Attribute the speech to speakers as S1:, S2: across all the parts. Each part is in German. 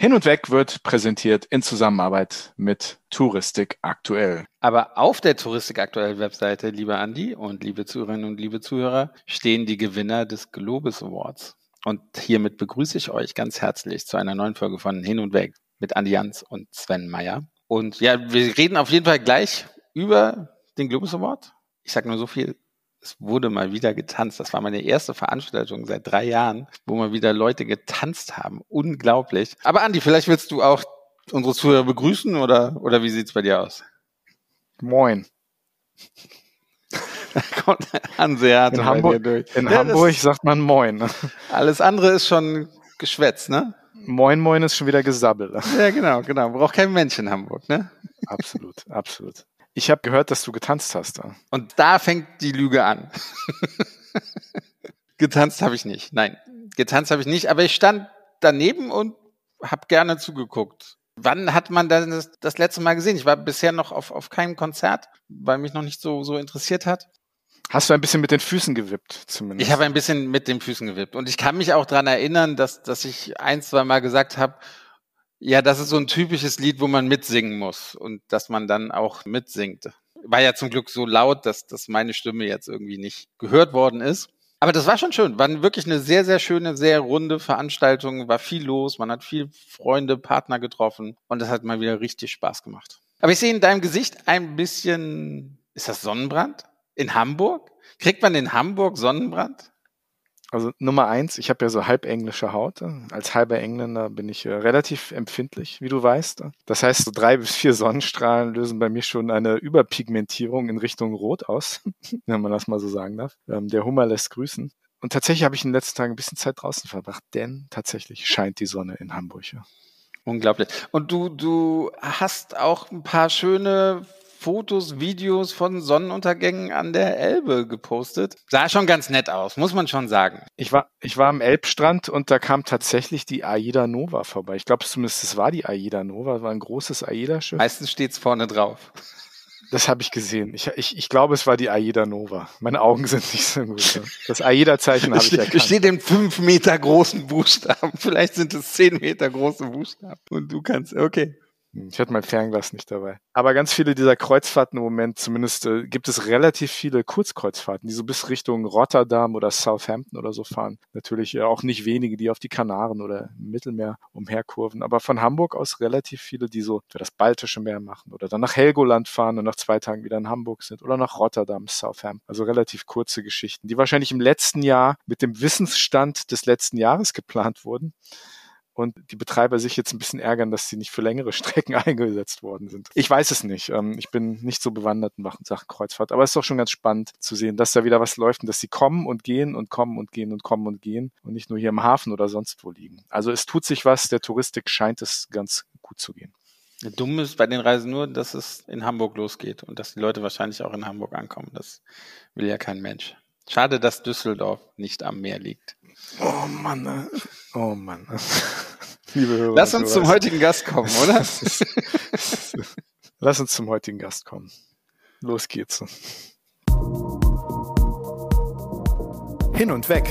S1: Hin und Weg wird präsentiert in Zusammenarbeit mit Touristik aktuell.
S2: Aber auf der Touristik aktuell Webseite, lieber Andi und liebe Zuhörerinnen und liebe Zuhörer, stehen die Gewinner des Globus Awards. Und hiermit begrüße ich euch ganz herzlich zu einer neuen Folge von Hin und Weg mit Andi Jans und Sven Meyer. Und ja, wir reden auf jeden Fall gleich über den Globus Award. Ich sage nur so viel, es wurde mal wieder getanzt. Das war meine erste Veranstaltung seit drei Jahren, wo mal wieder Leute getanzt haben. Unglaublich. Aber Andi, vielleicht willst du auch unsere Zuhörer begrüßen oder, oder wie sieht's bei dir aus?
S1: Moin.
S2: Da kommt Hanseat
S1: in Hamburg, in ja, Hamburg sagt man Moin.
S2: Alles andere ist schon Geschwätz, ne?
S1: Moin Moin ist schon wieder Gesabbel.
S2: Ja, genau, genau. Braucht kein Mensch in Hamburg, ne?
S1: Absolut, absolut. Ich habe gehört, dass du getanzt hast.
S2: Und da fängt die Lüge an. getanzt habe ich nicht. Nein, getanzt habe ich nicht, aber ich stand daneben und habe gerne zugeguckt. Wann hat man das, das letzte Mal gesehen? Ich war bisher noch auf, auf keinem Konzert, weil mich noch nicht so, so interessiert hat.
S1: Hast du ein bisschen mit den Füßen gewippt, zumindest?
S2: Ich habe ein bisschen mit den Füßen gewippt. Und ich kann mich auch dran erinnern, dass, dass ich ein, zwei Mal gesagt habe, ja, das ist so ein typisches Lied, wo man mitsingen muss und dass man dann auch mitsingt. War ja zum Glück so laut, dass, dass meine Stimme jetzt irgendwie nicht gehört worden ist. Aber das war schon schön. War wirklich eine sehr, sehr schöne, sehr runde Veranstaltung. War viel los. Man hat viel Freunde, Partner getroffen. Und das hat mal wieder richtig Spaß gemacht. Aber ich sehe in deinem Gesicht ein bisschen, ist das Sonnenbrand? In Hamburg? Kriegt man in Hamburg Sonnenbrand?
S1: Also Nummer eins, ich habe ja so halb englische Haut. Als halber Engländer bin ich äh, relativ empfindlich, wie du weißt. Das heißt, so drei bis vier Sonnenstrahlen lösen bei mir schon eine Überpigmentierung in Richtung Rot aus, wenn man das mal so sagen darf. Ähm, der Hummer lässt grüßen. Und tatsächlich habe ich in den letzten Tagen ein bisschen Zeit draußen verbracht, denn tatsächlich scheint die Sonne in Hamburg.
S2: Unglaublich. Und du, du hast auch ein paar schöne Fotos, Videos von Sonnenuntergängen an der Elbe gepostet. Sah schon ganz nett aus, muss man schon sagen.
S1: Ich war, ich war am Elbstrand und da kam tatsächlich die Aida Nova vorbei. Ich glaube zumindest, es war die Aida Nova, war ein großes Aida-Schiff.
S2: Meistens steht's vorne drauf.
S1: Das habe ich gesehen. Ich, ich, ich glaube, es war die Aida Nova. Meine Augen sind nicht so gut. Das Aida-Zeichen habe ich erkannt.
S2: Es steht in fünf Meter großen Buchstaben. Vielleicht sind es zehn Meter große Buchstaben. Und du kannst, okay.
S1: Ich hatte mein Fernglas nicht dabei. Aber ganz viele dieser Kreuzfahrten im Moment, zumindest äh, gibt es relativ viele Kurzkreuzfahrten, die so bis Richtung Rotterdam oder Southampton oder so fahren. Natürlich äh, auch nicht wenige, die auf die Kanaren oder im Mittelmeer umherkurven. Aber von Hamburg aus relativ viele, die so für das Baltische Meer machen oder dann nach Helgoland fahren und nach zwei Tagen wieder in Hamburg sind oder nach Rotterdam, Southampton. Also relativ kurze Geschichten, die wahrscheinlich im letzten Jahr mit dem Wissensstand des letzten Jahres geplant wurden und die Betreiber sich jetzt ein bisschen ärgern, dass sie nicht für längere Strecken eingesetzt worden sind. Ich weiß es nicht. Ähm, ich bin nicht so bewandert in Sachen Kreuzfahrt, aber es ist doch schon ganz spannend zu sehen, dass da wieder was läuft und dass sie kommen und gehen und kommen und gehen und kommen und gehen und nicht nur hier im Hafen oder sonst wo liegen. Also es tut sich was, der Touristik scheint es ganz gut zu gehen.
S2: Dumm ist bei den Reisen nur, dass es in Hamburg losgeht und dass die Leute wahrscheinlich auch in Hamburg ankommen. Das will ja kein Mensch. Schade, dass Düsseldorf nicht am Meer liegt.
S1: Oh Mann, äh. oh Mann.
S2: Liebe Hörer, Lass uns zum heutigen Gast kommen, oder?
S1: Lass uns zum heutigen Gast kommen. Los geht's.
S3: Hin und weg.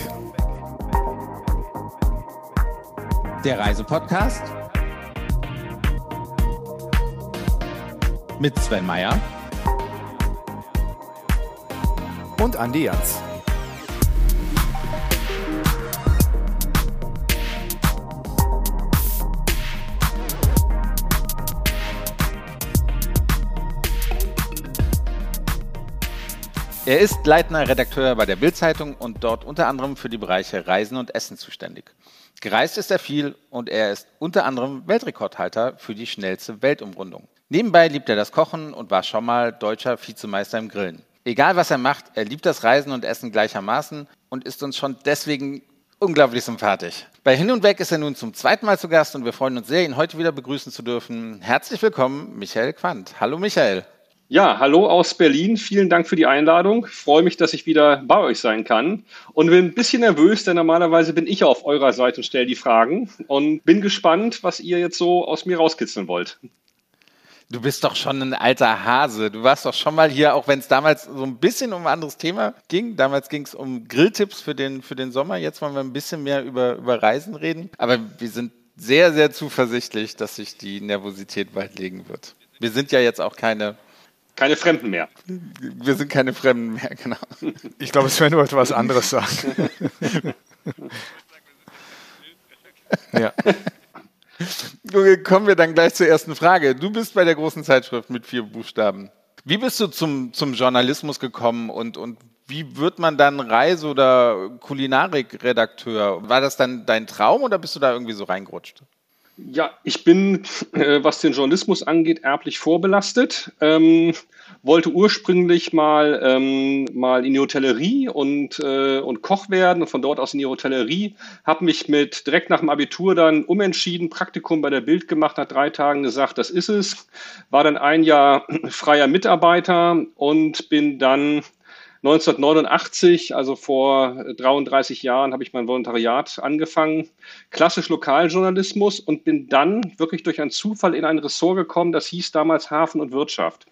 S2: Der Reisepodcast mit Sven Meyer
S3: und Andi Jans.
S2: Er ist leitender Redakteur bei der Bild-Zeitung und dort unter anderem für die Bereiche Reisen und Essen zuständig. Gereist ist er viel und er ist unter anderem Weltrekordhalter für die schnellste Weltumrundung. Nebenbei liebt er das Kochen und war schon mal deutscher Vizemeister im Grillen. Egal was er macht, er liebt das Reisen und Essen gleichermaßen und ist uns schon deswegen unglaublich sympathisch. Bei Hin und Weg ist er nun zum zweiten Mal zu Gast und wir freuen uns sehr, ihn heute wieder begrüßen zu dürfen. Herzlich willkommen, Michael Quandt. Hallo Michael.
S4: Ja, hallo aus Berlin. Vielen Dank für die Einladung. Freue mich, dass ich wieder bei euch sein kann und bin ein bisschen nervös, denn normalerweise bin ich auf eurer Seite und stelle die Fragen und bin gespannt, was ihr jetzt so aus mir rauskitzeln wollt.
S2: Du bist doch schon ein alter Hase. Du warst doch schon mal hier, auch wenn es damals so ein bisschen um ein anderes Thema ging. Damals ging es um Grilltipps für den, für den Sommer. Jetzt wollen wir ein bisschen mehr über, über Reisen reden. Aber wir sind sehr, sehr zuversichtlich, dass sich die Nervosität bald legen wird. Wir sind ja jetzt auch keine
S4: keine Fremden mehr.
S2: Wir sind keine Fremden mehr, genau.
S1: Ich glaube, Sven wollte was anderes sagen.
S2: ja. Kommen wir dann gleich zur ersten Frage. Du bist bei der großen Zeitschrift mit vier Buchstaben. Wie bist du zum, zum Journalismus gekommen und, und wie wird man dann Reise- oder Kulinarikredakteur? War das dann dein Traum oder bist du da irgendwie so reingerutscht?
S4: Ja, ich bin, äh, was den Journalismus angeht, erblich vorbelastet. Ähm, wollte ursprünglich mal, ähm, mal in die Hotellerie und, äh, und Koch werden und von dort aus in die Hotellerie. Habe mich mit direkt nach dem Abitur dann umentschieden, Praktikum bei der Bild gemacht, nach drei Tagen gesagt, das ist es. War dann ein Jahr freier Mitarbeiter und bin dann 1989, also vor 33 Jahren, habe ich mein Volontariat angefangen, klassisch Lokaljournalismus und bin dann wirklich durch einen Zufall in ein Ressort gekommen, das hieß damals Hafen und Wirtschaft.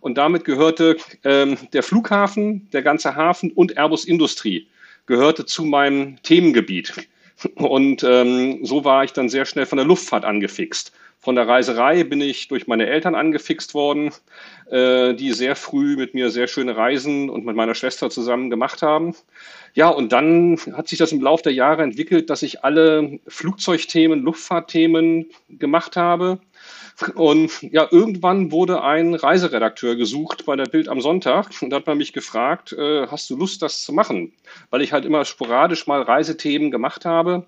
S4: Und damit gehörte ähm, der Flughafen, der ganze Hafen und Airbus Industrie gehörte zu meinem Themengebiet. Und ähm, so war ich dann sehr schnell von der Luftfahrt angefixt. Von der Reiserei bin ich durch meine Eltern angefixt worden, äh, die sehr früh mit mir sehr schöne Reisen und mit meiner Schwester zusammen gemacht haben. Ja, und dann hat sich das im Laufe der Jahre entwickelt, dass ich alle Flugzeugthemen, Luftfahrtthemen gemacht habe. Und ja, irgendwann wurde ein Reiseredakteur gesucht bei der Bild am Sonntag und da hat man mich gefragt, äh, hast du Lust, das zu machen? Weil ich halt immer sporadisch mal Reisethemen gemacht habe.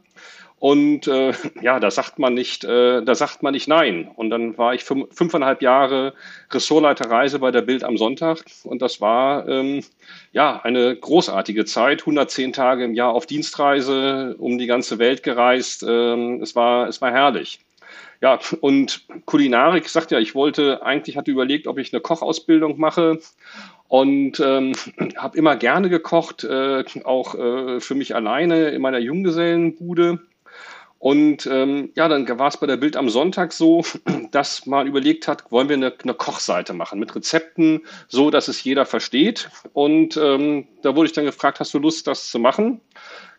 S4: Und äh, ja, da sagt man nicht, äh, da sagt man nicht nein. Und dann war ich fünf, fünfeinhalb Jahre Ressortleiter Reise bei der Bild am Sonntag. Und das war ähm, ja eine großartige Zeit. 110 Tage im Jahr auf Dienstreise, um die ganze Welt gereist. Ähm, es war, es war herrlich. Ja, und Kulinarik sagt ja, ich wollte, eigentlich hatte überlegt, ob ich eine Kochausbildung mache und ähm, habe immer gerne gekocht, äh, auch äh, für mich alleine in meiner Junggesellenbude. Und ähm, ja, dann war es bei der Bild am Sonntag so, dass man überlegt hat, wollen wir eine, eine Kochseite machen mit Rezepten, so dass es jeder versteht. Und ähm, da wurde ich dann gefragt, hast du Lust, das zu machen?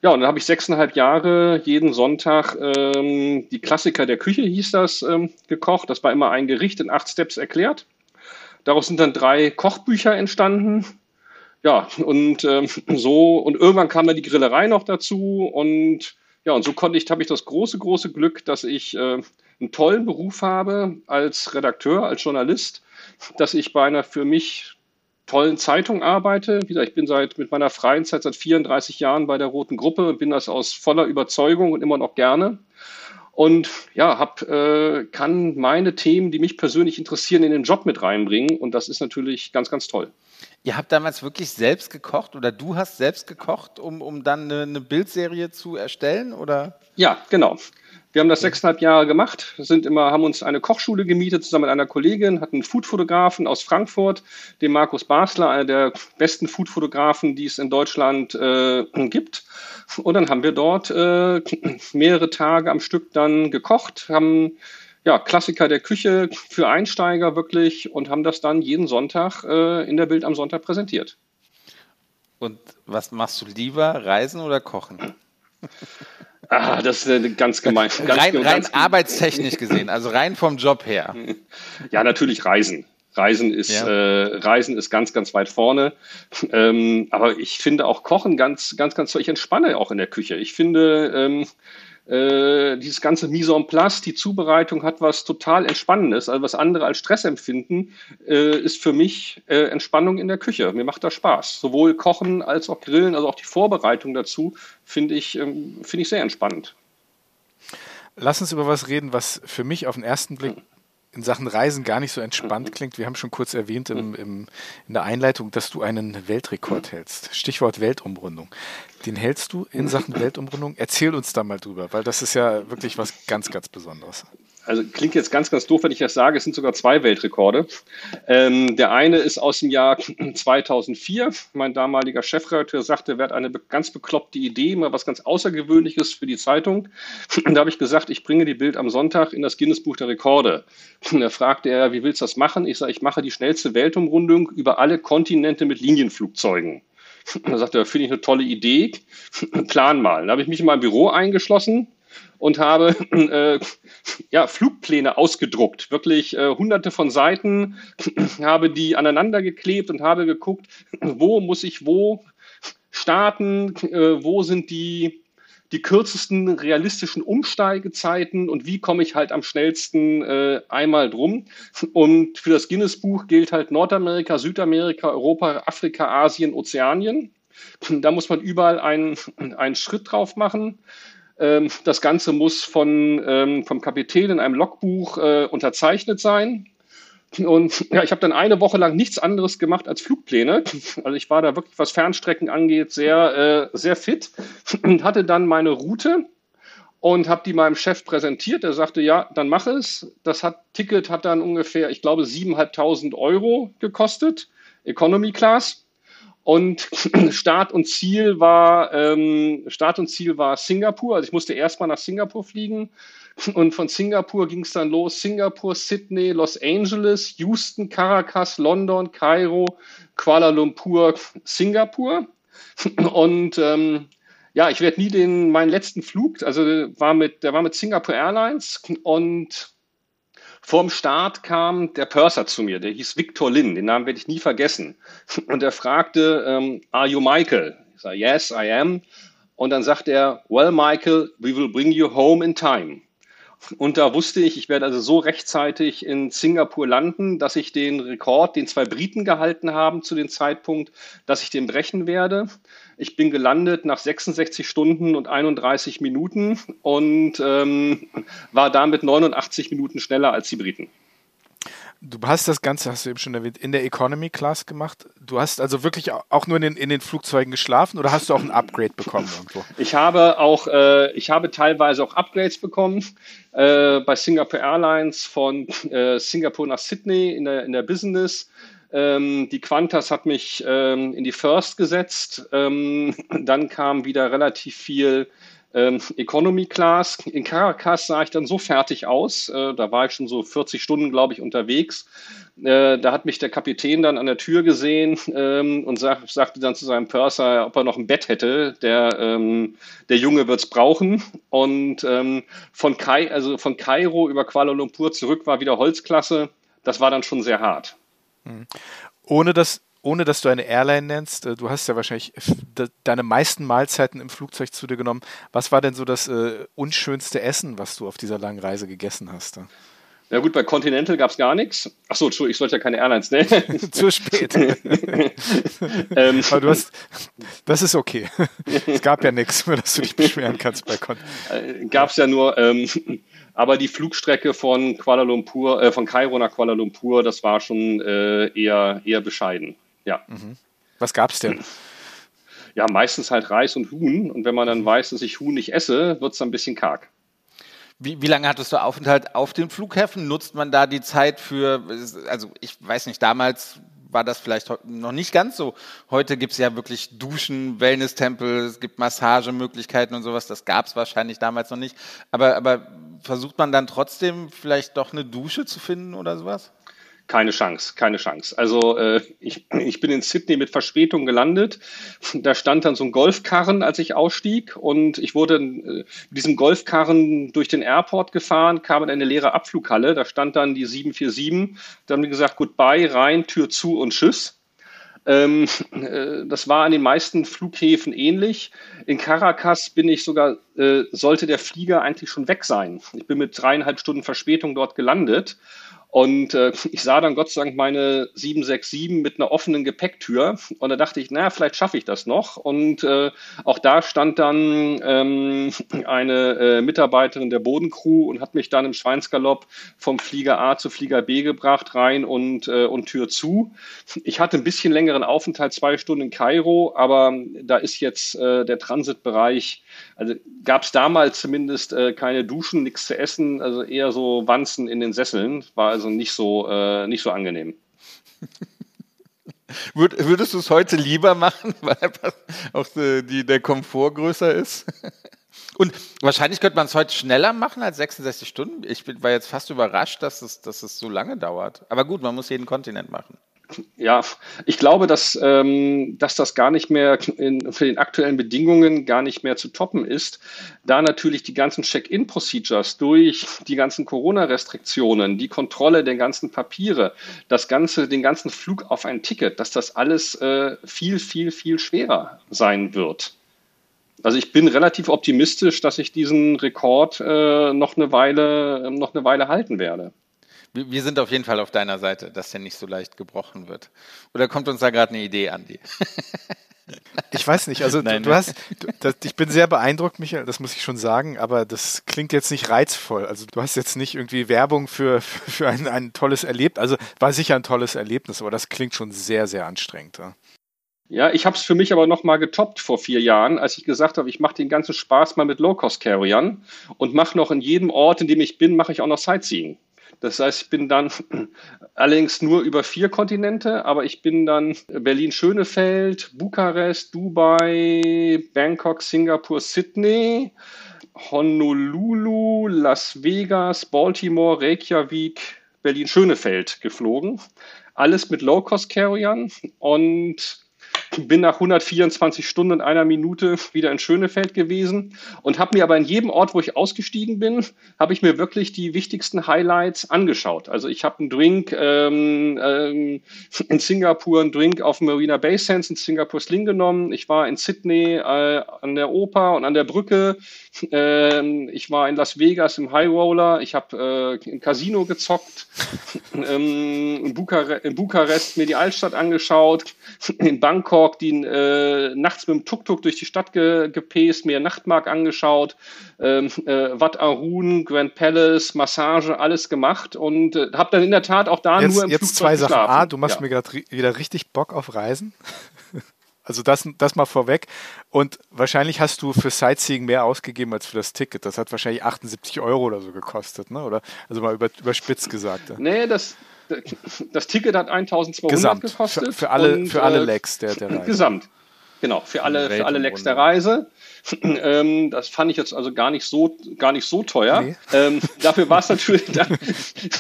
S4: Ja, und dann habe ich sechseinhalb Jahre jeden Sonntag ähm, die Klassiker der Küche, hieß das, ähm, gekocht. Das war immer ein Gericht in acht Steps erklärt. Daraus sind dann drei Kochbücher entstanden. Ja, und ähm, so, und irgendwann kam dann die Grillerei noch dazu und ja, und so konnte ich, habe ich das große, große Glück, dass ich äh, einen tollen Beruf habe als Redakteur, als Journalist, dass ich bei einer für mich tollen Zeitung arbeite. Wie gesagt, ich bin seit mit meiner freien Zeit seit 34 Jahren bei der Roten Gruppe, bin das aus voller Überzeugung und immer noch gerne. Und ja, hab, äh, kann meine Themen, die mich persönlich interessieren, in den Job mit reinbringen. Und das ist natürlich ganz, ganz toll.
S2: Ihr habt damals wirklich selbst gekocht oder du hast selbst gekocht, um, um dann eine, eine Bildserie zu erstellen? Oder?
S4: Ja, genau. Wir haben das sechseinhalb Jahre gemacht, sind immer, haben uns eine Kochschule gemietet zusammen mit einer Kollegin, hatten einen Foodfotografen aus Frankfurt, den Markus Basler, einer der besten Foodfotografen, die es in Deutschland äh, gibt. Und dann haben wir dort äh, mehrere Tage am Stück dann gekocht, haben ja, Klassiker der Küche für Einsteiger wirklich und haben das dann jeden Sonntag äh, in der Bild am Sonntag präsentiert.
S2: Und was machst du lieber, Reisen oder Kochen?
S4: Ah, das ist ganz gemein. Ganz,
S2: rein, ganz, rein arbeitstechnisch gesehen, also rein vom Job her.
S4: Ja, natürlich Reisen. Reisen ist, ja. äh, Reisen ist ganz, ganz weit vorne. Ähm, aber ich finde auch Kochen ganz, ganz, ganz toll. Ich entspanne auch in der Küche. Ich finde, ähm, äh, dieses ganze Mise en place, die Zubereitung hat was total Entspannendes. Also was andere als Stress empfinden, äh, ist für mich äh, Entspannung in der Küche. Mir macht das Spaß. Sowohl Kochen als auch Grillen, also auch die Vorbereitung dazu, finde ich, ähm, finde ich sehr entspannend.
S1: Lass uns über was reden, was für mich auf den ersten Blick in Sachen Reisen gar nicht so entspannt klingt. Wir haben schon kurz erwähnt im, im, in der Einleitung, dass du einen Weltrekord hältst. Stichwort Weltumrundung. Den hältst du in Sachen Weltumrundung. Erzähl uns da mal drüber, weil das ist ja wirklich was ganz, ganz Besonderes
S4: also klingt jetzt ganz, ganz doof, wenn ich das sage, es sind sogar zwei Weltrekorde. Ähm, der eine ist aus dem Jahr 2004. Mein damaliger Chefredakteur sagte, wer hat eine ganz bekloppte Idee, mal was ganz Außergewöhnliches für die Zeitung. Da habe ich gesagt, ich bringe die Bild am Sonntag in das Guinness-Buch der Rekorde. Und da fragte er, wie willst du das machen? Ich sage, ich mache die schnellste Weltumrundung über alle Kontinente mit Linienflugzeugen. Da sagte er, finde ich eine tolle Idee, plan mal. Dann habe ich mich in mein Büro eingeschlossen, und habe äh, ja, Flugpläne ausgedruckt, wirklich äh, hunderte von Seiten, habe die aneinander geklebt und habe geguckt, wo muss ich wo starten, äh, wo sind die die kürzesten realistischen Umsteigezeiten und wie komme ich halt am schnellsten äh, einmal drum. Und für das Guinness-Buch gilt halt Nordamerika, Südamerika, Europa, Afrika, Asien, Ozeanien. Da muss man überall einen, einen Schritt drauf machen. Ähm, das Ganze muss von, ähm, vom Kapitän in einem Logbuch äh, unterzeichnet sein. Und ja, ich habe dann eine Woche lang nichts anderes gemacht als Flugpläne. Also ich war da wirklich, was Fernstrecken angeht, sehr, äh, sehr fit und hatte dann meine Route und habe die meinem Chef präsentiert. Er sagte, ja, dann mach es. Das hat, Ticket hat dann ungefähr, ich glaube, 7.500 Euro gekostet, Economy Class. Und Start und Ziel war ähm, Start und Ziel war Singapur. Also ich musste erstmal nach Singapur fliegen und von Singapur ging es dann los. Singapur, Sydney, Los Angeles, Houston, Caracas, London, Kairo, Kuala Lumpur, Singapur. Und ähm, ja, ich werde nie den meinen letzten Flug, also war mit, der war mit Singapore Airlines und Vorm Start kam der Purser zu mir, der hieß Victor Lin, den Namen werde ich nie vergessen. Und er fragte, ähm, are you Michael? Ich sage, yes, I am. Und dann sagt er, well, Michael, we will bring you home in time. Und da wusste ich, ich werde also so rechtzeitig in Singapur landen, dass ich den Rekord, den zwei Briten gehalten haben zu dem Zeitpunkt, dass ich den brechen werde. Ich bin gelandet nach 66 Stunden und 31 Minuten und ähm, war damit 89 Minuten schneller als die Briten.
S1: Du hast das Ganze, hast du eben schon erwähnt, in der Economy Class gemacht. Du hast also wirklich auch nur in den, in den Flugzeugen geschlafen oder hast du auch ein Upgrade bekommen irgendwo?
S4: Ich habe auch, äh, ich habe teilweise auch Upgrades bekommen äh, bei Singapore Airlines von äh, Singapur nach Sydney in der, in der Business. Ähm, die Qantas hat mich ähm, in die First gesetzt. Ähm, dann kam wieder relativ viel ähm, Economy Class. In Caracas sah ich dann so fertig aus. Äh, da war ich schon so 40 Stunden, glaube ich, unterwegs. Äh, da hat mich der Kapitän dann an der Tür gesehen ähm, und sag, sagte dann zu seinem Purser, ob er noch ein Bett hätte. Der, ähm, der Junge wird es brauchen. Und ähm, von, Kai, also von Kairo über Kuala Lumpur zurück war wieder Holzklasse. Das war dann schon sehr hart.
S1: Mhm. Ohne dass ohne dass du eine Airline nennst, äh, du hast ja wahrscheinlich deine meisten Mahlzeiten im Flugzeug zu dir genommen. Was war denn so das äh, unschönste Essen, was du auf dieser langen Reise gegessen hast?
S4: Ja gut, bei Continental gab es gar nichts. Achso, Entschuldigung, ich sollte ja keine Airlines nennen.
S1: Zu spät. ähm, Aber du hast, das ist okay. es gab ja nichts, über das du dich beschweren kannst bei
S4: Continental. Äh, gab es ja nur, ähm, aber die Flugstrecke von Kuala Lumpur, äh, von Kairo nach Kuala Lumpur, das war schon äh, eher, eher bescheiden. Ja. Mhm.
S1: Was gab's denn?
S4: Ja, meistens halt Reis und Huhn. Und wenn man dann weiß, dass ich Huhn nicht esse, wird es ein bisschen karg.
S2: Wie, wie lange hattest du Aufenthalt auf den Flughäfen? Nutzt man da die Zeit für, also ich weiß nicht, damals war das vielleicht noch nicht ganz so. Heute gibt es ja wirklich Duschen, Wellness-Tempel, es gibt Massagemöglichkeiten und sowas. Das gab es wahrscheinlich damals noch nicht. Aber, aber versucht man dann trotzdem vielleicht doch eine Dusche zu finden oder sowas?
S4: Keine Chance, keine Chance. Also äh, ich, ich bin in Sydney mit Verspätung gelandet. Da stand dann so ein Golfkarren, als ich ausstieg und ich wurde äh, mit diesem Golfkarren durch den Airport gefahren, kam in eine leere Abflughalle. Da stand dann die 747. Da haben die gesagt, goodbye, rein, Tür zu und tschüss. Ähm, äh, das war an den meisten Flughäfen ähnlich. In Caracas bin ich sogar, äh, sollte der Flieger eigentlich schon weg sein. Ich bin mit dreieinhalb Stunden Verspätung dort gelandet und äh, ich sah dann Gott sei Dank meine 767 mit einer offenen Gepäcktür. Und da dachte ich, naja, vielleicht schaffe ich das noch. Und äh, auch da stand dann ähm, eine äh, Mitarbeiterin der Bodencrew und hat mich dann im Schweinsgalopp vom Flieger A zu Flieger B gebracht, rein und, äh, und Tür zu. Ich hatte ein bisschen längeren Aufenthalt, zwei Stunden in Kairo, aber da ist jetzt äh, der Transitbereich, also gab es damals zumindest äh, keine Duschen, nichts zu essen, also eher so Wanzen in den Sesseln. War also also nicht so, äh, nicht so angenehm.
S2: Würdest du es heute lieber machen, weil auch die, der Komfort größer ist? Und wahrscheinlich könnte man es heute schneller machen als 66 Stunden. Ich bin, war jetzt fast überrascht, dass es, dass es so lange dauert. Aber gut, man muss jeden Kontinent machen.
S4: Ja, ich glaube, dass, ähm, dass das gar nicht mehr in, für den aktuellen Bedingungen gar nicht mehr zu toppen ist, da natürlich die ganzen Check-in-Procedures durch die ganzen Corona-Restriktionen, die Kontrolle der ganzen Papiere, das ganze, den ganzen Flug auf ein Ticket, dass das alles äh, viel, viel, viel schwerer sein wird. Also ich bin relativ optimistisch, dass ich diesen Rekord äh, noch eine Weile, noch eine Weile halten werde.
S2: Wir sind auf jeden Fall auf deiner Seite, dass der nicht so leicht gebrochen wird. Oder kommt uns da gerade eine Idee, Andi?
S1: Ich weiß nicht, also Nein, du, du, hast, du, das, ich bin sehr beeindruckt, Michael, das muss ich schon sagen, aber das klingt jetzt nicht reizvoll. Also du hast jetzt nicht irgendwie Werbung für, für ein, ein tolles Erlebnis, also war sicher ein tolles Erlebnis, aber das klingt schon sehr, sehr anstrengend. Ja.
S4: Ja, ich habe es für mich aber noch mal getoppt vor vier Jahren, als ich gesagt habe, ich mache den ganzen Spaß mal mit Low-Cost-Carriern und mache noch in jedem Ort, in dem ich bin, mache ich auch noch Sightseeing. Das heißt, ich bin dann allerdings nur über vier Kontinente, aber ich bin dann Berlin-Schönefeld, Bukarest, Dubai, Bangkok, Singapur, Sydney, Honolulu, Las Vegas, Baltimore, Reykjavik, Berlin-Schönefeld geflogen. Alles mit Low-Cost-Carriern und bin nach 124 Stunden und einer Minute wieder in Schönefeld gewesen und habe mir aber in jedem Ort, wo ich ausgestiegen bin, habe ich mir wirklich die wichtigsten Highlights angeschaut. Also ich habe einen Drink ähm, ähm, in Singapur, einen Drink auf Marina Bay Sands in Singapur Sling genommen. Ich war in Sydney äh, an der Oper und an der Brücke. Ähm, ich war in Las Vegas im High Roller. Ich habe äh, im Casino gezockt. ähm, in, Bukare in Bukarest mir die Altstadt angeschaut. In Bangkok Bangkok, die äh, nachts mit dem Tuk-Tuk durch die Stadt ge gepäst, mir Nachtmark angeschaut, ähm, äh, Wat Arun, Grand Palace, Massage, alles gemacht und äh, habe dann in der Tat auch da
S1: jetzt,
S4: nur im
S1: Jetzt
S4: Flugzeug
S1: zwei Sachen.
S4: geschlafen.
S1: A, du machst
S4: ja.
S1: mir gerade wieder richtig Bock auf Reisen. Also das, das mal vorweg. Und wahrscheinlich hast du für Sightseeing mehr ausgegeben als für das Ticket. Das hat wahrscheinlich 78 Euro oder so gekostet, ne? Oder also mal über, überspitzt gesagt. Ja.
S4: Nee, das, das Ticket hat 1200
S1: Gesamt.
S4: gekostet.
S1: Für, für alle,
S4: und,
S1: für alle
S4: äh,
S1: Legs der, der Reise.
S4: Gesamt. Genau, für alle, für alle Lecks der Reise. ähm, das fand ich jetzt also gar nicht so, gar nicht so teuer. Nee. Ähm, dafür war es natürlich, da,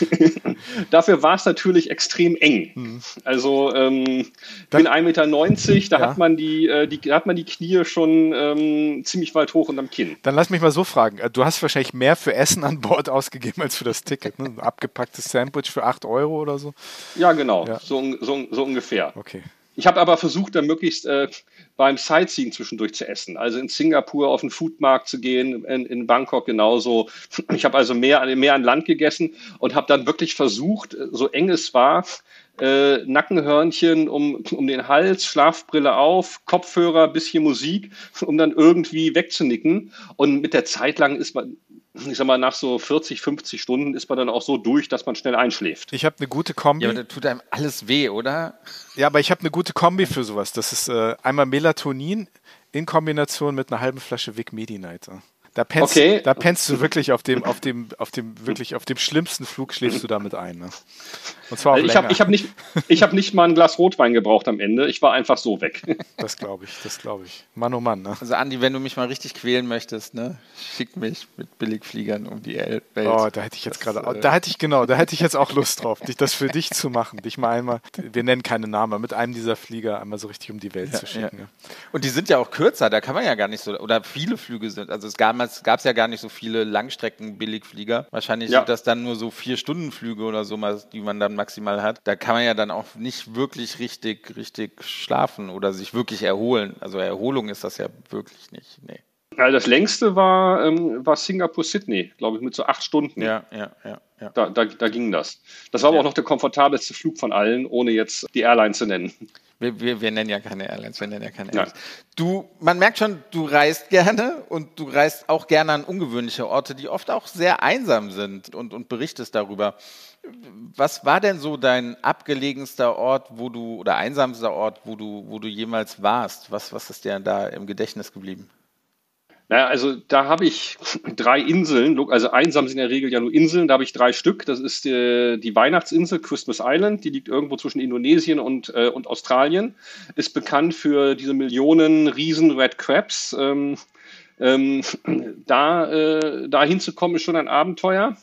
S4: dafür war es natürlich extrem eng. Hm. Also ähm, bin 1,90 Meter, da ja. hat man die, äh, die, hat man die Knie schon ähm, ziemlich weit hoch unterm Kinn.
S1: Dann lass mich mal so fragen. Du hast wahrscheinlich mehr für Essen an Bord ausgegeben als für das Ticket. Ne? Ein abgepacktes Sandwich für 8 Euro oder so.
S4: Ja, genau. Ja. So, so, so ungefähr.
S1: Okay.
S4: Ich habe aber versucht, dann möglichst äh, beim Sightseeing zwischendurch zu essen. Also in Singapur auf den Foodmarkt zu gehen, in, in Bangkok genauso. Ich habe also mehr, mehr an Land gegessen und habe dann wirklich versucht, so eng es war, äh, Nackenhörnchen um, um den Hals, Schlafbrille auf, Kopfhörer, bisschen Musik, um dann irgendwie wegzunicken. Und mit der Zeit lang ist man, ich sag mal, nach so 40, 50 Stunden ist man dann auch so durch, dass man schnell einschläft.
S1: Ich habe eine gute Kombi.
S2: Ja, aber das tut einem alles weh, oder?
S1: Ja, aber ich habe eine gute Kombi für sowas. Das ist äh, einmal Melatonin in Kombination mit einer halben Flasche Vic Medi-Night. Da pennst, okay. da pennst du wirklich auf dem, auf dem, auf dem, wirklich auf dem schlimmsten Flug schläfst du damit ein. Ne?
S4: Und zwar auch ich habe ich hab nicht, ich hab nicht mal ein Glas Rotwein gebraucht am Ende. Ich war einfach so weg.
S1: Das glaube ich, das glaube ich. Mann oh Mann. Ne?
S2: Also Andi, wenn du mich mal richtig quälen möchtest, ne, schick mich mit Billigfliegern um die Welt.
S1: Oh, da hätte ich jetzt gerade, äh, da hätte ich genau, da hätte ich jetzt auch Lust drauf, dich das für dich zu machen, dich mal einmal, wir nennen keine Namen, mit einem dieser Flieger einmal so richtig um die Welt ja, zu schicken. Ja.
S2: Und die sind ja auch kürzer, da kann man ja gar nicht so, oder viele Flüge sind, also es gab es ja gar nicht so viele Langstrecken-Billigflieger. Wahrscheinlich ja. sind das dann nur so vier Stunden Flüge oder so, die man dann maximal hat. Da kann man ja dann auch nicht wirklich richtig, richtig schlafen oder sich wirklich erholen. Also Erholung ist das ja wirklich nicht. Nee.
S4: Ja, das längste war, ähm, war Singapur Sydney, glaube ich, mit so acht Stunden.
S2: Ja, ja, ja. ja.
S4: Da, da, da ging das. Das war aber ja. auch noch der komfortabelste Flug von allen, ohne jetzt die Airline zu nennen.
S2: Wir, wir, wir nennen ja keine Airlines, wir nennen ja keine Airlines. Ja. Du, man merkt schon, du reist gerne und du reist auch gerne an ungewöhnliche Orte, die oft auch sehr einsam sind und, und berichtest darüber. Was war denn so dein abgelegenster Ort, wo du, oder einsamster Ort, wo du, wo du jemals warst? Was, was ist dir da im Gedächtnis geblieben?
S4: Naja, also da habe ich drei Inseln, also einsam sind in der Regel ja nur Inseln, da habe ich drei Stück. Das ist äh, die Weihnachtsinsel Christmas Island, die liegt irgendwo zwischen Indonesien und, äh, und Australien, ist bekannt für diese Millionen riesen Red Crabs. Ähm, ähm, da, äh, da hinzukommen ist schon ein Abenteuer.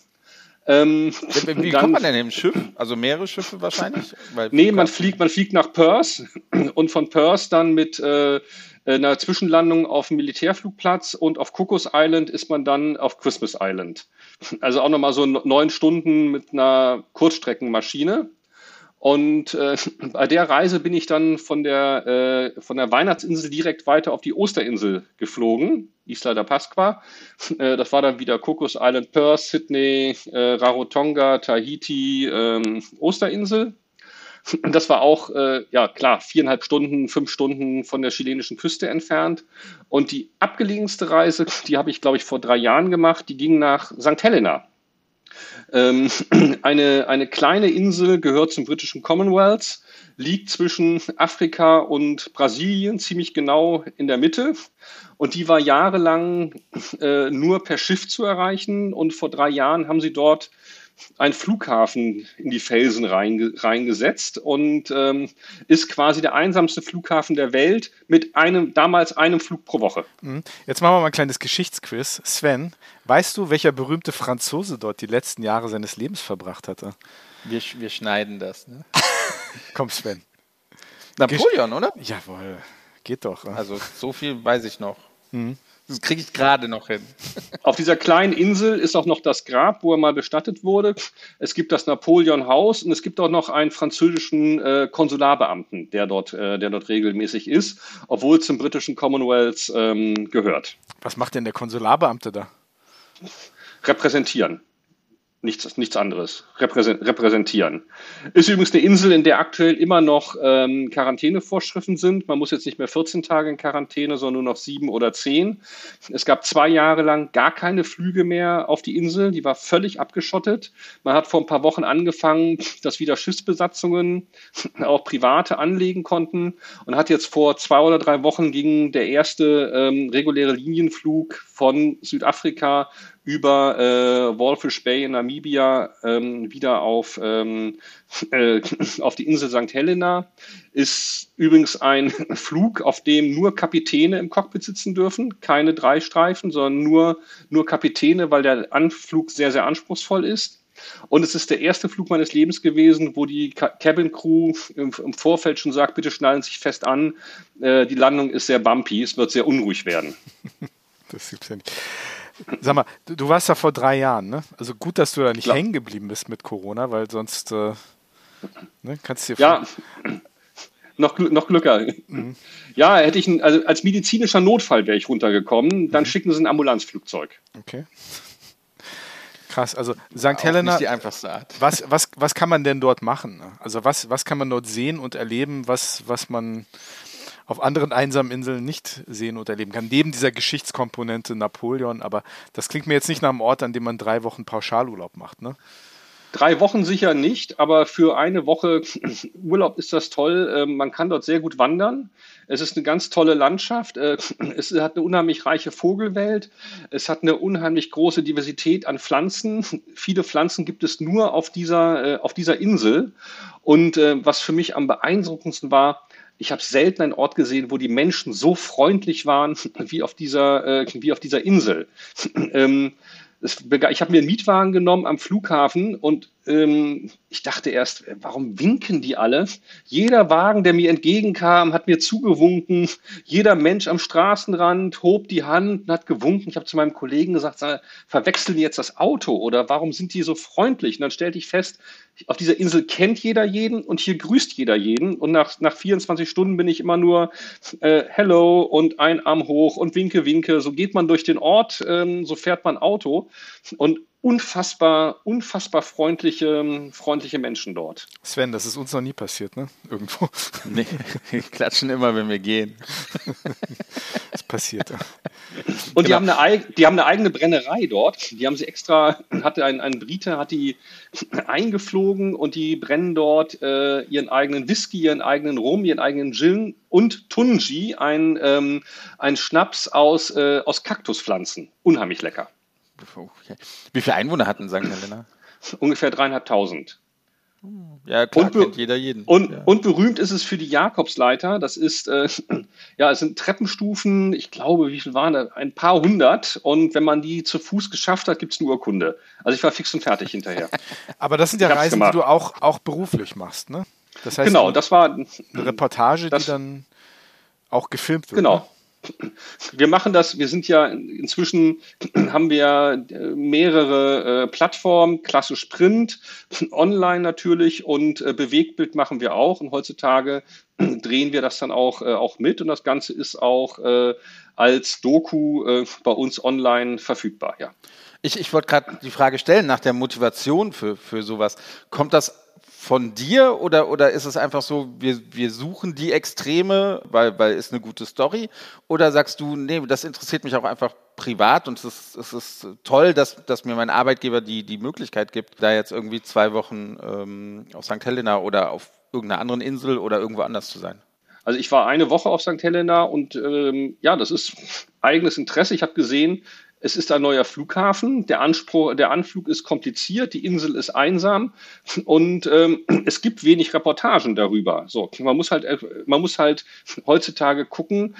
S2: Ähm, Wie dann, kommt man denn im Schiff? Also mehrere Schiffe wahrscheinlich?
S4: Weil nee, man fliegt, man fliegt nach Perth und von Perth dann mit äh, einer Zwischenlandung auf dem Militärflugplatz und auf Cocos Island ist man dann auf Christmas Island. Also auch nochmal so neun Stunden mit einer Kurzstreckenmaschine. Und äh, bei der Reise bin ich dann von der, äh, von der Weihnachtsinsel direkt weiter auf die Osterinsel geflogen, Isla da Pasqua. Äh, das war dann wieder Cocos Island, Perth, Sydney, äh, Rarotonga, Tahiti, ähm, Osterinsel. Das war auch, äh, ja klar, viereinhalb Stunden, fünf Stunden von der chilenischen Küste entfernt. Und die abgelegenste Reise, die habe ich, glaube ich, vor drei Jahren gemacht, die ging nach St. Helena. Ähm, eine, eine kleine Insel gehört zum britischen Commonwealth, liegt zwischen Afrika und Brasilien ziemlich genau in der Mitte. Und die war jahrelang äh, nur per Schiff zu erreichen. Und vor drei Jahren haben sie dort einen Flughafen in die Felsen reinge reingesetzt und ähm, ist quasi der einsamste Flughafen der Welt mit einem damals einem Flug pro Woche.
S1: Mhm. Jetzt machen wir mal ein kleines Geschichtsquiz. Sven, weißt du, welcher berühmte Franzose dort die letzten Jahre seines Lebens verbracht hatte?
S2: Wir, wir schneiden das. Ne?
S1: Komm, Sven.
S2: Napoleon, Gesch oder?
S1: Jawohl, geht doch.
S2: Also so viel weiß ich noch. Mhm. Das kriege ich gerade noch hin.
S4: Auf dieser kleinen Insel ist auch noch das Grab, wo er mal bestattet wurde. Es gibt das Napoleon-Haus und es gibt auch noch einen französischen äh, Konsularbeamten, der dort, äh, der dort regelmäßig ist, obwohl es zum britischen Commonwealth ähm, gehört.
S1: Was macht denn der Konsularbeamte da?
S4: Repräsentieren nichts, nichts anderes repräsentieren. Ist übrigens eine Insel, in der aktuell immer noch ähm, Quarantänevorschriften sind. Man muss jetzt nicht mehr 14 Tage in Quarantäne, sondern nur noch sieben oder zehn. Es gab zwei Jahre lang gar keine Flüge mehr auf die Insel. Die war völlig abgeschottet. Man hat vor ein paar Wochen angefangen, dass wieder Schiffsbesatzungen auch private anlegen konnten und hat jetzt vor zwei oder drei Wochen ging der erste ähm, reguläre Linienflug von Südafrika über äh, Walfish Bay in Namibia ähm, wieder auf, ähm, äh, auf die Insel St. Helena. Ist übrigens ein Flug, auf dem nur Kapitäne im Cockpit sitzen dürfen, keine drei Streifen, sondern nur, nur Kapitäne, weil der Anflug sehr, sehr anspruchsvoll ist. Und es ist der erste Flug meines Lebens gewesen, wo die Cabin Crew im, im Vorfeld schon sagt, bitte schnallen sich fest an, äh, die Landung ist sehr bumpy, es wird sehr unruhig werden.
S1: Das gibt's ja nicht. Sag mal, du, du, warst da vor drei Jahren, ne? Also gut, dass du da nicht hängen geblieben bist mit Corona, weil sonst äh,
S4: ne, kannst du dir Ja, noch, noch Glücker. Mhm. Ja, hätte ich, ein, also als medizinischer Notfall wäre ich runtergekommen, dann mhm. schicken sie ein Ambulanzflugzeug.
S1: Okay. Krass, also St. Helena,
S2: die einfachste Art.
S1: Was, was, was kann man denn dort machen? Also was, was kann man dort sehen und erleben, was, was man auf anderen einsamen Inseln nicht sehen oder erleben kann. Neben dieser Geschichtskomponente Napoleon, aber das klingt mir jetzt nicht nach einem Ort, an dem man drei Wochen Pauschalurlaub macht, ne?
S4: Drei Wochen sicher nicht, aber für eine Woche Urlaub ist das toll. Ähm, man kann dort sehr gut wandern. Es ist eine ganz tolle Landschaft. Äh, es hat eine unheimlich reiche Vogelwelt. Es hat eine unheimlich große Diversität an Pflanzen. Viele Pflanzen gibt es nur auf dieser, äh, auf dieser Insel. Und äh, was für mich am beeindruckendsten war, ich habe selten einen Ort gesehen, wo die Menschen so freundlich waren wie auf dieser, äh, wie auf dieser Insel. ähm, ich habe mir einen Mietwagen genommen am Flughafen und ich dachte erst, warum winken die alle? Jeder Wagen, der mir entgegenkam, hat mir zugewunken. Jeder Mensch am Straßenrand hob die Hand und hat gewunken. Ich habe zu meinem Kollegen gesagt, verwechseln die jetzt das Auto oder warum sind die so freundlich? Und dann stellte ich fest, auf dieser Insel kennt jeder jeden und hier grüßt jeder jeden. Und nach, nach 24 Stunden bin ich immer nur äh, Hello und ein Arm hoch und winke, winke. So geht man durch den Ort, ähm, so fährt man Auto. Und unfassbar, unfassbar freundliche, freundliche Menschen dort.
S1: Sven, das ist uns noch nie passiert, ne? Irgendwo.
S2: Nee, wir klatschen immer, wenn wir gehen.
S1: Das passiert. Ja.
S4: Und die, genau. haben eine, die haben eine eigene Brennerei dort. Die haben sie extra, hatte ein, ein Brite, hat die eingeflogen und die brennen dort äh, ihren eigenen Whisky, ihren eigenen Rum, ihren eigenen Gin und Tunji, ein, ähm, ein Schnaps aus, äh, aus Kaktuspflanzen. Unheimlich lecker.
S2: Okay. Wie viele Einwohner hatten St. Helena?
S4: Ungefähr dreieinhalbtausend.
S2: Ja, klar, und, kennt jeder jeden.
S4: Und,
S2: ja.
S4: und berühmt ist es für die Jakobsleiter. Das ist, äh, ja, es sind Treppenstufen, ich glaube, wie viel waren das? Ein paar hundert. Und wenn man die zu Fuß geschafft hat, gibt es eine Urkunde. Also ich war fix und fertig hinterher.
S1: Aber das sind ja Reisen, die du auch, auch beruflich machst, ne?
S4: Das heißt, genau, das war
S1: eine Reportage, das, die dann auch gefilmt wird.
S4: Genau. Ne? Wir machen das, wir sind ja inzwischen, haben wir äh, mehrere äh, Plattformen, klassisch Print, online natürlich und äh, Bewegtbild machen wir auch. Und heutzutage drehen wir das dann auch, auch mit und das Ganze ist auch als Doku bei uns online verfügbar, ja.
S2: Ich, ich wollte gerade die Frage stellen nach der Motivation für, für sowas. Kommt das von dir oder, oder ist es einfach so, wir, wir suchen die Extreme, weil, weil ist eine gute Story? Oder sagst du, nee, das interessiert mich auch einfach privat und es ist, es ist toll, dass, dass mir mein Arbeitgeber die, die Möglichkeit gibt, da jetzt irgendwie zwei Wochen ähm, auf St. Helena oder auf irgendeiner anderen Insel oder irgendwo anders zu sein?
S4: Also ich war eine Woche auf St. Helena und ähm, ja, das ist eigenes Interesse. Ich habe gesehen, es ist ein neuer Flughafen, der, Anspruch, der Anflug ist kompliziert, die Insel ist einsam. Und ähm, es gibt wenig Reportagen darüber. So, man muss halt, man muss halt heutzutage gucken,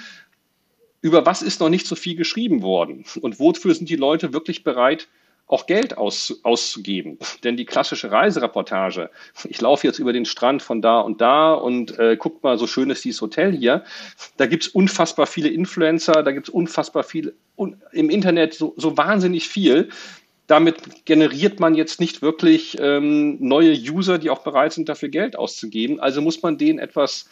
S4: über was ist noch nicht so viel geschrieben worden? Und wofür sind die Leute wirklich bereit, auch Geld aus, auszugeben. Denn die klassische Reisereportage, ich laufe jetzt über den Strand von da und da und äh, guckt mal, so schön ist dieses Hotel hier. Da gibt's unfassbar viele Influencer, da gibt's unfassbar viel un, im Internet so, so wahnsinnig viel. Damit generiert man jetzt nicht wirklich ähm, neue User, die auch bereit sind, dafür Geld auszugeben. Also muss man denen etwas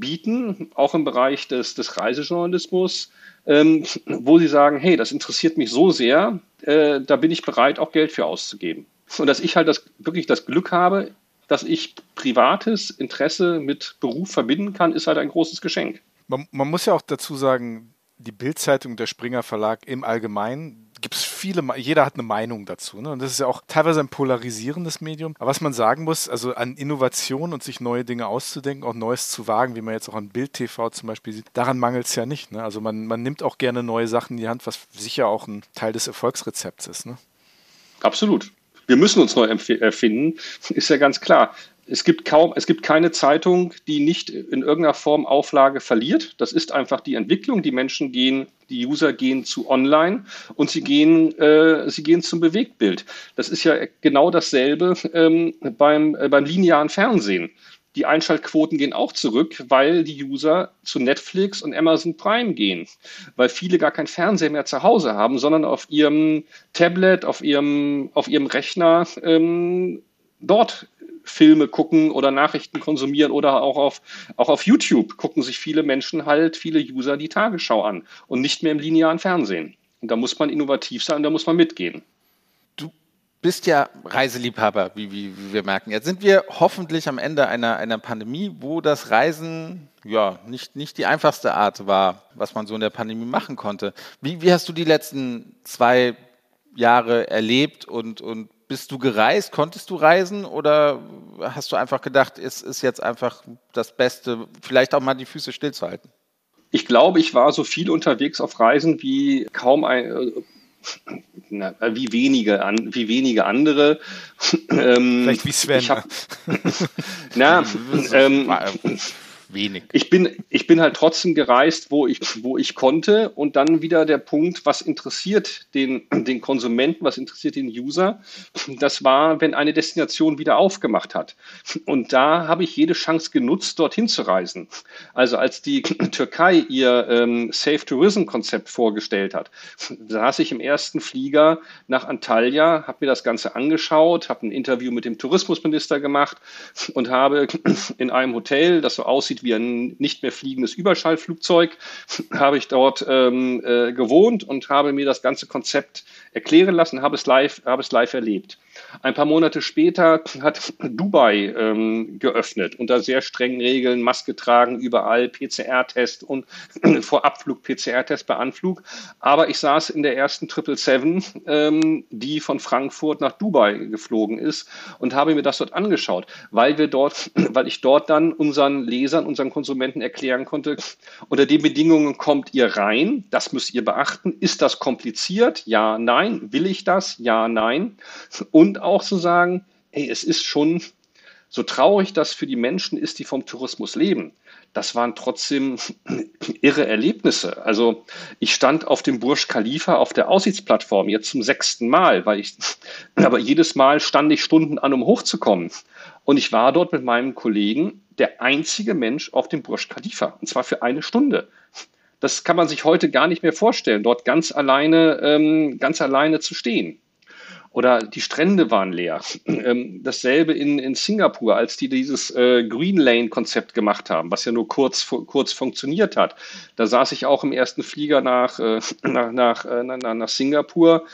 S4: bieten, auch im Bereich des, des Reisejournalismus, ähm, wo sie sagen, hey, das interessiert mich so sehr, äh, da bin ich bereit, auch Geld für auszugeben. Und dass ich halt das, wirklich das Glück habe, dass ich privates Interesse mit Beruf verbinden kann, ist halt ein großes Geschenk.
S1: Man, man muss ja auch dazu sagen, die Bildzeitung, der Springer Verlag im Allgemeinen gibt es viele, jeder hat eine Meinung dazu. Ne? Und das ist ja auch teilweise ein polarisierendes Medium. Aber was man sagen muss, also an Innovation und sich neue Dinge auszudenken, auch Neues zu wagen, wie man jetzt auch an Bild TV zum Beispiel sieht, daran mangelt es ja nicht. Ne? Also man, man nimmt auch gerne neue Sachen in die Hand, was sicher auch ein Teil des Erfolgsrezepts ist. Ne?
S4: Absolut. Wir müssen uns neu erfinden, ist ja ganz klar es gibt kaum, es gibt keine Zeitung, die nicht in irgendeiner Form Auflage verliert. Das ist einfach die Entwicklung. Die Menschen gehen, die User gehen zu online und sie gehen, äh, sie gehen zum Bewegtbild. Das ist ja genau dasselbe ähm, beim, äh, beim linearen Fernsehen. Die Einschaltquoten gehen auch zurück, weil die User zu Netflix und Amazon Prime gehen, weil viele gar kein Fernseher mehr zu Hause haben, sondern auf ihrem Tablet, auf ihrem, auf ihrem Rechner ähm, dort Filme gucken oder Nachrichten konsumieren oder auch auf, auch auf YouTube gucken sich viele Menschen halt, viele User die Tagesschau an und nicht mehr im linearen Fernsehen. Und da muss man innovativ sein, da muss man mitgehen.
S2: Du bist ja Reiseliebhaber, wie, wie, wie wir merken. Jetzt sind wir hoffentlich am Ende einer, einer Pandemie, wo das Reisen ja nicht, nicht die einfachste Art war, was man so in der Pandemie machen konnte. Wie, wie hast du die letzten zwei Jahre erlebt und, und bist du gereist? Konntest du reisen oder hast du einfach gedacht, es ist jetzt einfach das Beste, vielleicht auch mal die Füße stillzuhalten?
S4: Ich glaube, ich war so viel unterwegs auf Reisen wie kaum ein, äh, na, wie wenige, an, wie wenige andere.
S1: Ähm, Vielleicht wie Sven.
S4: Ich hab, na, ähm,
S2: wenig.
S4: Ich bin, ich bin halt trotzdem gereist, wo ich, wo ich konnte. Und dann wieder der Punkt, was interessiert den, den Konsumenten, was interessiert den User? Das war, wenn eine Destination wieder aufgemacht hat. Und da habe ich jede Chance genutzt, dorthin zu reisen. Also als die Türkei ihr ähm, Safe Tourism Konzept vorgestellt hat, saß ich im ersten Flieger nach Antalya, habe mir das Ganze angeschaut, habe ein Interview mit dem Tourismusminister gemacht und habe in einem Hotel, das so aussieht, aussieht wie ein nicht mehr fliegendes Überschallflugzeug, habe ich dort ähm, äh, gewohnt und habe mir das ganze Konzept erklären lassen, habe es live, habe es live erlebt. Ein paar Monate später hat Dubai ähm, geöffnet unter sehr strengen Regeln, Maske tragen überall, PCR-Test und vor Abflug PCR-Test bei Anflug. Aber ich saß in der ersten 777, ähm, die von Frankfurt nach Dubai geflogen ist und habe mir das dort angeschaut, weil wir dort, weil ich dort dann unseren Lesern, unseren Konsumenten erklären konnte, unter den Bedingungen kommt ihr rein, das müsst ihr beachten. Ist das kompliziert? Ja, nein. Will ich das? Ja, nein. Und auch zu sagen, hey, es ist schon so traurig das für die Menschen ist, die vom Tourismus leben, das waren trotzdem irre Erlebnisse. Also ich stand auf dem Burj Khalifa auf der Aussichtsplattform jetzt zum sechsten Mal, weil ich, aber jedes Mal stand ich Stunden an, um hochzukommen. Und ich war dort mit meinem Kollegen der einzige Mensch auf dem Burj Khalifa, und zwar für eine Stunde. Das kann man sich heute gar nicht mehr vorstellen, dort ganz alleine, ähm, ganz alleine zu stehen. Oder die Strände waren leer. Ähm, dasselbe in, in Singapur, als die dieses äh, Green Lane-Konzept gemacht haben, was ja nur kurz, kurz funktioniert hat. Da saß ich auch im ersten Flieger nach, äh, nach, nach, äh, nach, nach Singapur.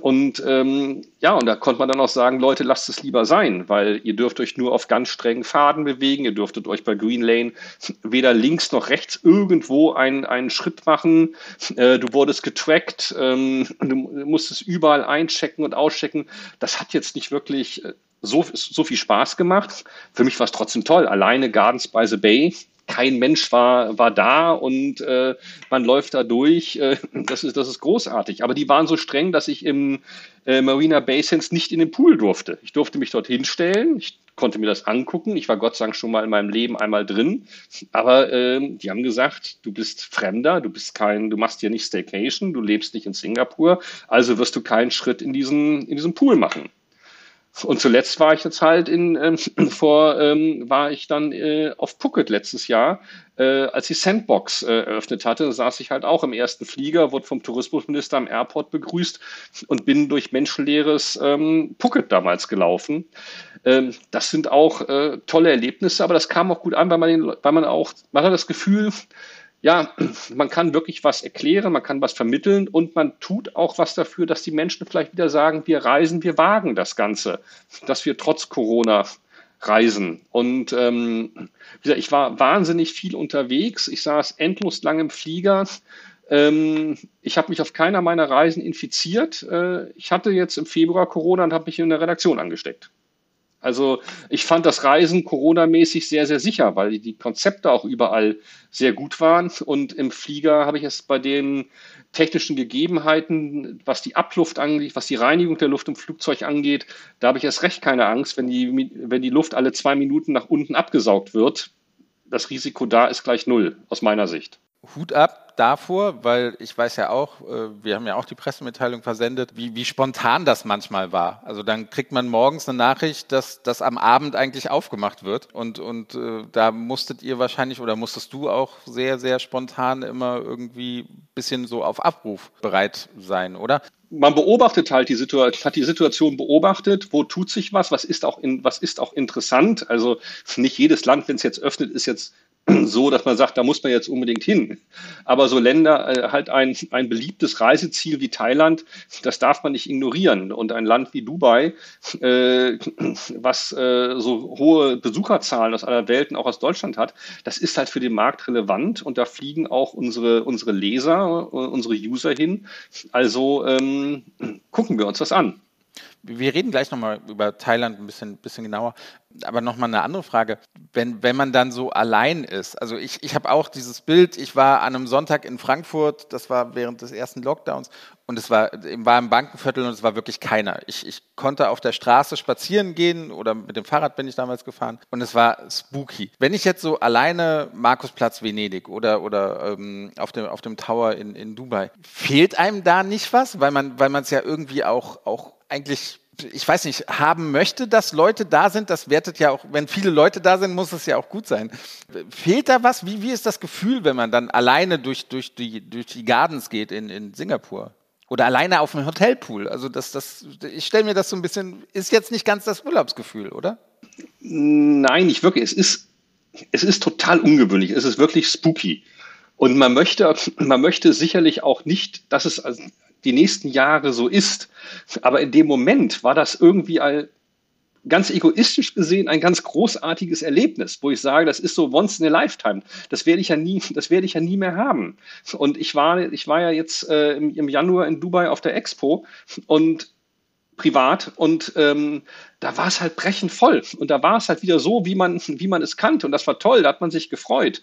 S4: Und ähm, ja, und da konnte man dann auch sagen, Leute, lasst es lieber sein, weil ihr dürft euch nur auf ganz strengen Faden bewegen. Ihr dürftet euch bei Green Lane weder links noch rechts irgendwo einen, einen Schritt machen. Äh, du wurdest getrackt, ähm, du musstest überall einchecken und auschecken. Das hat jetzt nicht wirklich äh, so, so viel Spaß gemacht. Für mich war es trotzdem toll. Alleine Gardens by the Bay kein Mensch war, war da und äh, man läuft da durch. Äh, das, ist, das ist großartig. Aber die waren so streng, dass ich im äh, Marina Bay Sands nicht in den Pool durfte. Ich durfte mich dorthin stellen. Ich konnte mir das angucken. Ich war Gott sei Dank schon mal in meinem Leben einmal drin. Aber äh, die haben gesagt, du bist Fremder, du bist kein, du machst hier nicht Staycation, du lebst nicht in Singapur, also wirst du keinen Schritt in diesen, in diesen Pool machen. Und zuletzt war ich jetzt halt in, ähm, vor, ähm, war ich dann äh, auf Phuket letztes Jahr, äh, als die Sandbox äh, eröffnet hatte, saß ich halt auch im ersten Flieger, wurde vom Tourismusminister am Airport begrüßt und bin durch menschenleeres ähm, Phuket damals gelaufen. Ähm, das sind auch äh, tolle Erlebnisse, aber das kam auch gut an, weil man, den, weil man auch, man hat das Gefühl, ja, man kann wirklich was erklären, man kann was vermitteln und man tut auch was dafür, dass die Menschen vielleicht wieder sagen, wir reisen, wir wagen das Ganze, dass wir trotz Corona reisen. Und ähm, wie gesagt, ich war wahnsinnig viel unterwegs. Ich saß endlos lang im Flieger. Ähm, ich habe mich auf keiner meiner Reisen infiziert. Äh, ich hatte jetzt im Februar Corona und habe mich in der Redaktion angesteckt. Also ich fand das Reisen Corona-mäßig sehr, sehr sicher, weil die Konzepte auch überall sehr gut waren. Und im Flieger habe ich es bei den technischen Gegebenheiten, was die Abluft angeht, was die Reinigung der Luft im Flugzeug angeht, da habe ich erst recht keine Angst, wenn die, wenn die Luft alle zwei Minuten nach unten abgesaugt wird. Das Risiko da ist gleich null, aus meiner Sicht.
S2: Hut ab davor, weil ich weiß ja auch, äh, wir haben ja auch die Pressemitteilung versendet, wie, wie spontan das manchmal war. Also dann kriegt man morgens eine Nachricht, dass das am Abend eigentlich aufgemacht wird. Und, und äh, da musstet ihr wahrscheinlich oder musstest du auch sehr, sehr spontan immer irgendwie ein bisschen so auf Abruf bereit sein, oder?
S4: man beobachtet halt die Situation, hat die Situation beobachtet, wo tut sich was, was ist auch in, was ist auch interessant. Also nicht jedes Land, wenn es jetzt öffnet, ist jetzt so, dass man sagt, da muss man jetzt unbedingt hin. Aber so Länder, äh, halt ein, ein beliebtes Reiseziel wie Thailand, das darf man nicht ignorieren. Und ein Land wie Dubai, äh, was äh, so hohe Besucherzahlen aus aller Welt und auch aus Deutschland hat, das ist halt für den Markt relevant und da fliegen auch unsere, unsere Leser, äh, unsere User hin. Also ähm, gucken wir uns das an.
S2: Wir reden gleich nochmal über Thailand ein bisschen, bisschen genauer. Aber nochmal eine andere Frage. Wenn, wenn man dann so allein ist, also ich, ich habe auch dieses Bild, ich war an einem Sonntag in Frankfurt, das war während des ersten Lockdowns, und es war, war im Bankenviertel und es war wirklich keiner. Ich, ich konnte auf der Straße spazieren gehen oder mit dem Fahrrad bin ich damals gefahren und es war spooky. Wenn ich jetzt so alleine Markusplatz Venedig oder, oder ähm, auf, dem, auf dem Tower in, in Dubai, fehlt einem da nicht was? Weil man weil es ja irgendwie auch, auch eigentlich ich weiß nicht, haben möchte, dass Leute da sind, das wertet ja auch, wenn viele Leute da sind, muss es ja auch gut sein. Fehlt da was? Wie, wie ist das Gefühl, wenn man dann alleine durch, durch, die, durch die Gardens geht in, in Singapur? Oder alleine auf dem Hotelpool? Also das, das, ich stelle mir das so ein bisschen, ist jetzt nicht ganz das Urlaubsgefühl, oder?
S4: Nein, nicht wirklich. Es ist, es ist total ungewöhnlich. Es ist wirklich spooky. Und man möchte, man möchte sicherlich auch nicht, dass es die nächsten Jahre so ist. Aber in dem Moment war das irgendwie ein, ganz egoistisch gesehen ein ganz großartiges Erlebnis, wo ich sage, das ist so once in a lifetime. Das werde ich ja nie, das werde ich ja nie mehr haben. Und ich war, ich war ja jetzt äh, im, im Januar in Dubai auf der Expo und privat und ähm, da war es halt brechend voll und da war es halt wieder so, wie man, wie man es kannte und das war toll, da hat man sich gefreut.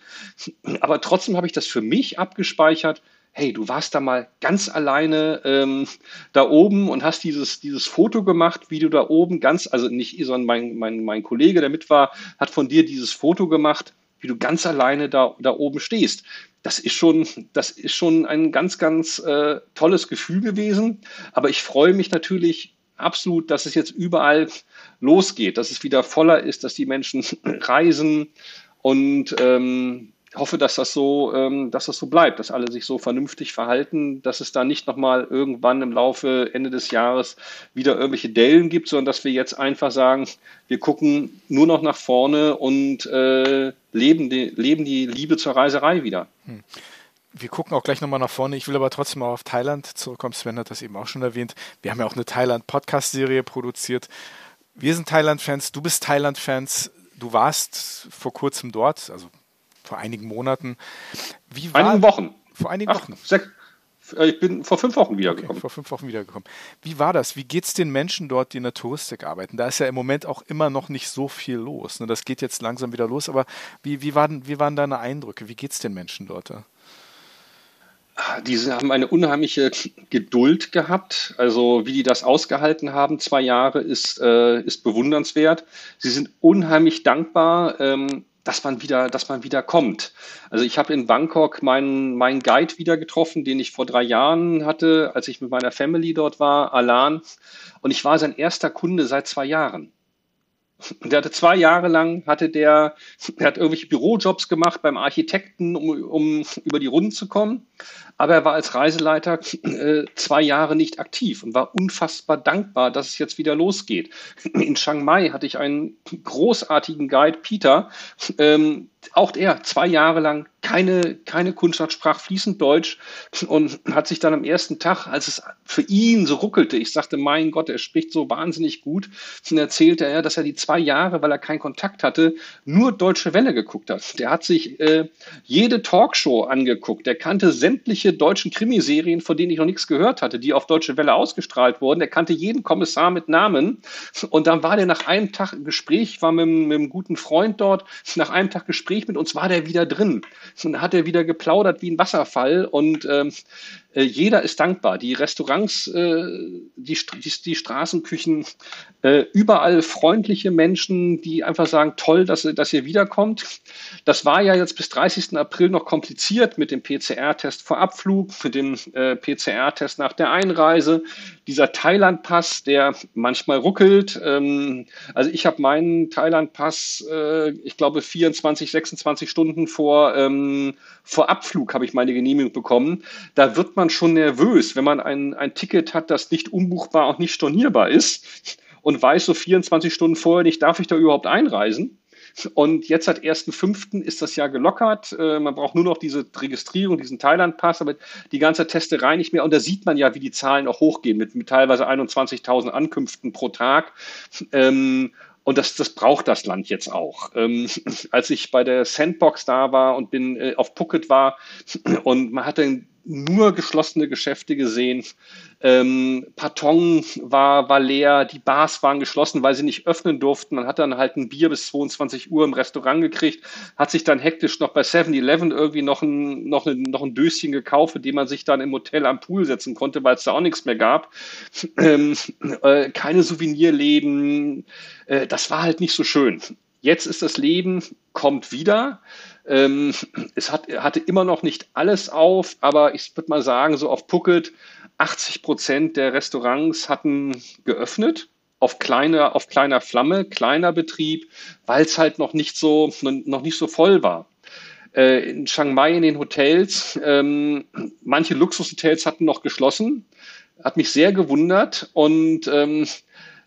S4: Aber trotzdem habe ich das für mich abgespeichert hey, du warst da mal ganz alleine ähm, da oben und hast dieses, dieses Foto gemacht, wie du da oben ganz, also nicht ich, sondern mein, mein, mein Kollege, der mit war, hat von dir dieses Foto gemacht, wie du ganz alleine da, da oben stehst. Das ist schon, das ist schon ein ganz, ganz äh, tolles Gefühl gewesen. Aber ich freue mich natürlich absolut, dass es jetzt überall losgeht, dass es wieder voller ist, dass die Menschen reisen und ähm, hoffe, dass das so, ähm, dass das so bleibt, dass alle sich so vernünftig verhalten, dass es da nicht nochmal irgendwann im Laufe Ende des Jahres wieder irgendwelche Dellen gibt, sondern dass wir jetzt einfach sagen, wir gucken nur noch nach vorne und äh, leben, die, leben die Liebe zur Reiserei wieder. Hm.
S1: Wir gucken auch gleich nochmal nach vorne. Ich will aber trotzdem mal auf Thailand zurückkommen. Sven hat das eben auch schon erwähnt. Wir haben ja auch eine Thailand-Podcast-Serie produziert. Wir sind Thailand-Fans, du bist Thailand-Fans. Du warst vor kurzem dort, also vor einigen Monaten.
S4: Wie war, einigen Wochen.
S1: Vor einigen Ach, Wochen.
S4: Sech, äh, ich bin vor fünf Wochen wiedergekommen. Okay,
S1: vor fünf Wochen wiedergekommen. Wie war das? Wie geht es den Menschen dort, die in der Touristik arbeiten? Da ist ja im Moment auch immer noch nicht so viel los. Ne? Das geht jetzt langsam wieder los, aber wie, wie, waren, wie waren deine Eindrücke? Wie geht es den Menschen dort?
S4: Diese haben eine unheimliche Geduld gehabt. Also wie die das ausgehalten haben, zwei Jahre, ist, äh, ist bewundernswert. Sie sind unheimlich dankbar. Ähm, dass man wieder, dass man wieder kommt. Also ich habe in Bangkok meinen, meinen Guide wieder getroffen, den ich vor drei Jahren hatte, als ich mit meiner Family dort war, Alan. Und ich war sein erster Kunde seit zwei Jahren. Der hatte zwei Jahre lang, hatte der, er hat irgendwelche Bürojobs gemacht beim Architekten, um, um über die Runden zu kommen. Aber er war als Reiseleiter äh, zwei Jahre nicht aktiv und war unfassbar dankbar, dass es jetzt wieder losgeht. In Chiang Mai hatte ich einen großartigen Guide, Peter, ähm, auch der zwei Jahre lang keine, keine Kundschaft, sprach fließend Deutsch und hat sich dann am ersten Tag, als es für ihn so ruckelte, ich sagte, mein Gott, er spricht so wahnsinnig gut, und erzählte er, dass er die zwei Jahre, weil er keinen Kontakt hatte, nur Deutsche Welle geguckt hat. Der hat sich äh, jede Talkshow angeguckt, der kannte sämtliche deutschen Krimiserien, von denen ich noch nichts gehört hatte, die auf Deutsche Welle ausgestrahlt wurden. Er kannte jeden Kommissar mit Namen und dann war der nach einem Tag Gespräch, war mit, mit einem guten Freund dort, nach einem Tag Gespräch mit uns war der wieder drin. Und hat er wieder geplaudert wie ein Wasserfall und ähm, äh, jeder ist dankbar. Die Restaurants, äh, die, die, die Straßenküchen, äh, überall freundliche Menschen, die einfach sagen, toll, dass, dass ihr wiederkommt. Das war ja jetzt bis 30. April noch kompliziert mit dem PCR-Test vor Abflug, mit dem äh, PCR-Test nach der Einreise. Dieser Thailand-Pass, der manchmal ruckelt. Ähm, also ich habe meinen Thailand-Pass, äh, ich glaube 24, 26 Stunden vor, ähm, vor Abflug habe ich meine Genehmigung bekommen. Da wird man man schon nervös, wenn man ein, ein Ticket hat, das nicht umbuchbar und nicht stornierbar ist und weiß so 24 Stunden vorher nicht, darf ich da überhaupt einreisen? Und jetzt seit 1.5. ist das ja gelockert. Äh, man braucht nur noch diese Registrierung, diesen Thailand-Pass, aber die ganze Testerei nicht mehr. Und da sieht man ja, wie die Zahlen auch hochgehen mit, mit teilweise 21.000 Ankünften pro Tag. Ähm, und das, das braucht das Land jetzt auch. Ähm, als ich bei der Sandbox da war und bin äh, auf Phuket war und man hatte nur geschlossene Geschäfte gesehen. Ähm, Patong war, war leer, die Bars waren geschlossen, weil sie nicht öffnen durften. Man hat dann halt ein Bier bis 22 Uhr im Restaurant gekriegt, hat sich dann hektisch noch bei 7-Eleven irgendwie noch ein, noch, ein, noch ein Döschen gekauft, in dem man sich dann im Hotel am Pool setzen konnte, weil es da auch nichts mehr gab. Ähm, äh, keine Souvenirläden. Äh, das war halt nicht so schön. Jetzt ist das Leben, kommt wieder. Ähm, es hat, hatte immer noch nicht alles auf, aber ich würde mal sagen, so auf Phuket 80 Prozent der Restaurants hatten geöffnet auf kleiner, auf kleiner Flamme, kleiner Betrieb, weil es halt noch nicht so, noch nicht so voll war. Äh, in Chiang Mai in den Hotels, ähm, manche Luxushotels hatten noch geschlossen, hat mich sehr gewundert und ähm,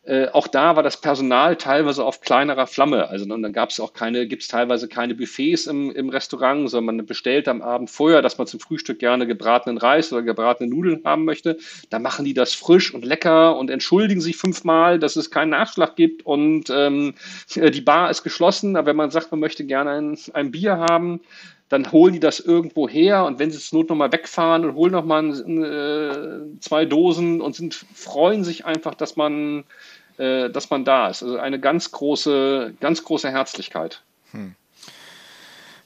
S4: äh, auch da war das Personal teilweise auf kleinerer Flamme. Also und dann gab es auch keine, gibt es teilweise keine Buffets im, im Restaurant, sondern man bestellt am Abend vorher, dass man zum Frühstück gerne gebratenen Reis oder gebratene Nudeln haben möchte. Da machen die das frisch und lecker und entschuldigen sich fünfmal, dass es keinen Nachschlag gibt und ähm, äh, die Bar ist geschlossen. Aber wenn man sagt, man möchte gerne ein, ein Bier haben, dann holen die das irgendwo her und wenn sie es Not nochmal wegfahren und holen nochmal äh, zwei Dosen und sind, freuen sich einfach, dass man äh, dass man da ist. Also eine ganz große, ganz große Herzlichkeit. Hm.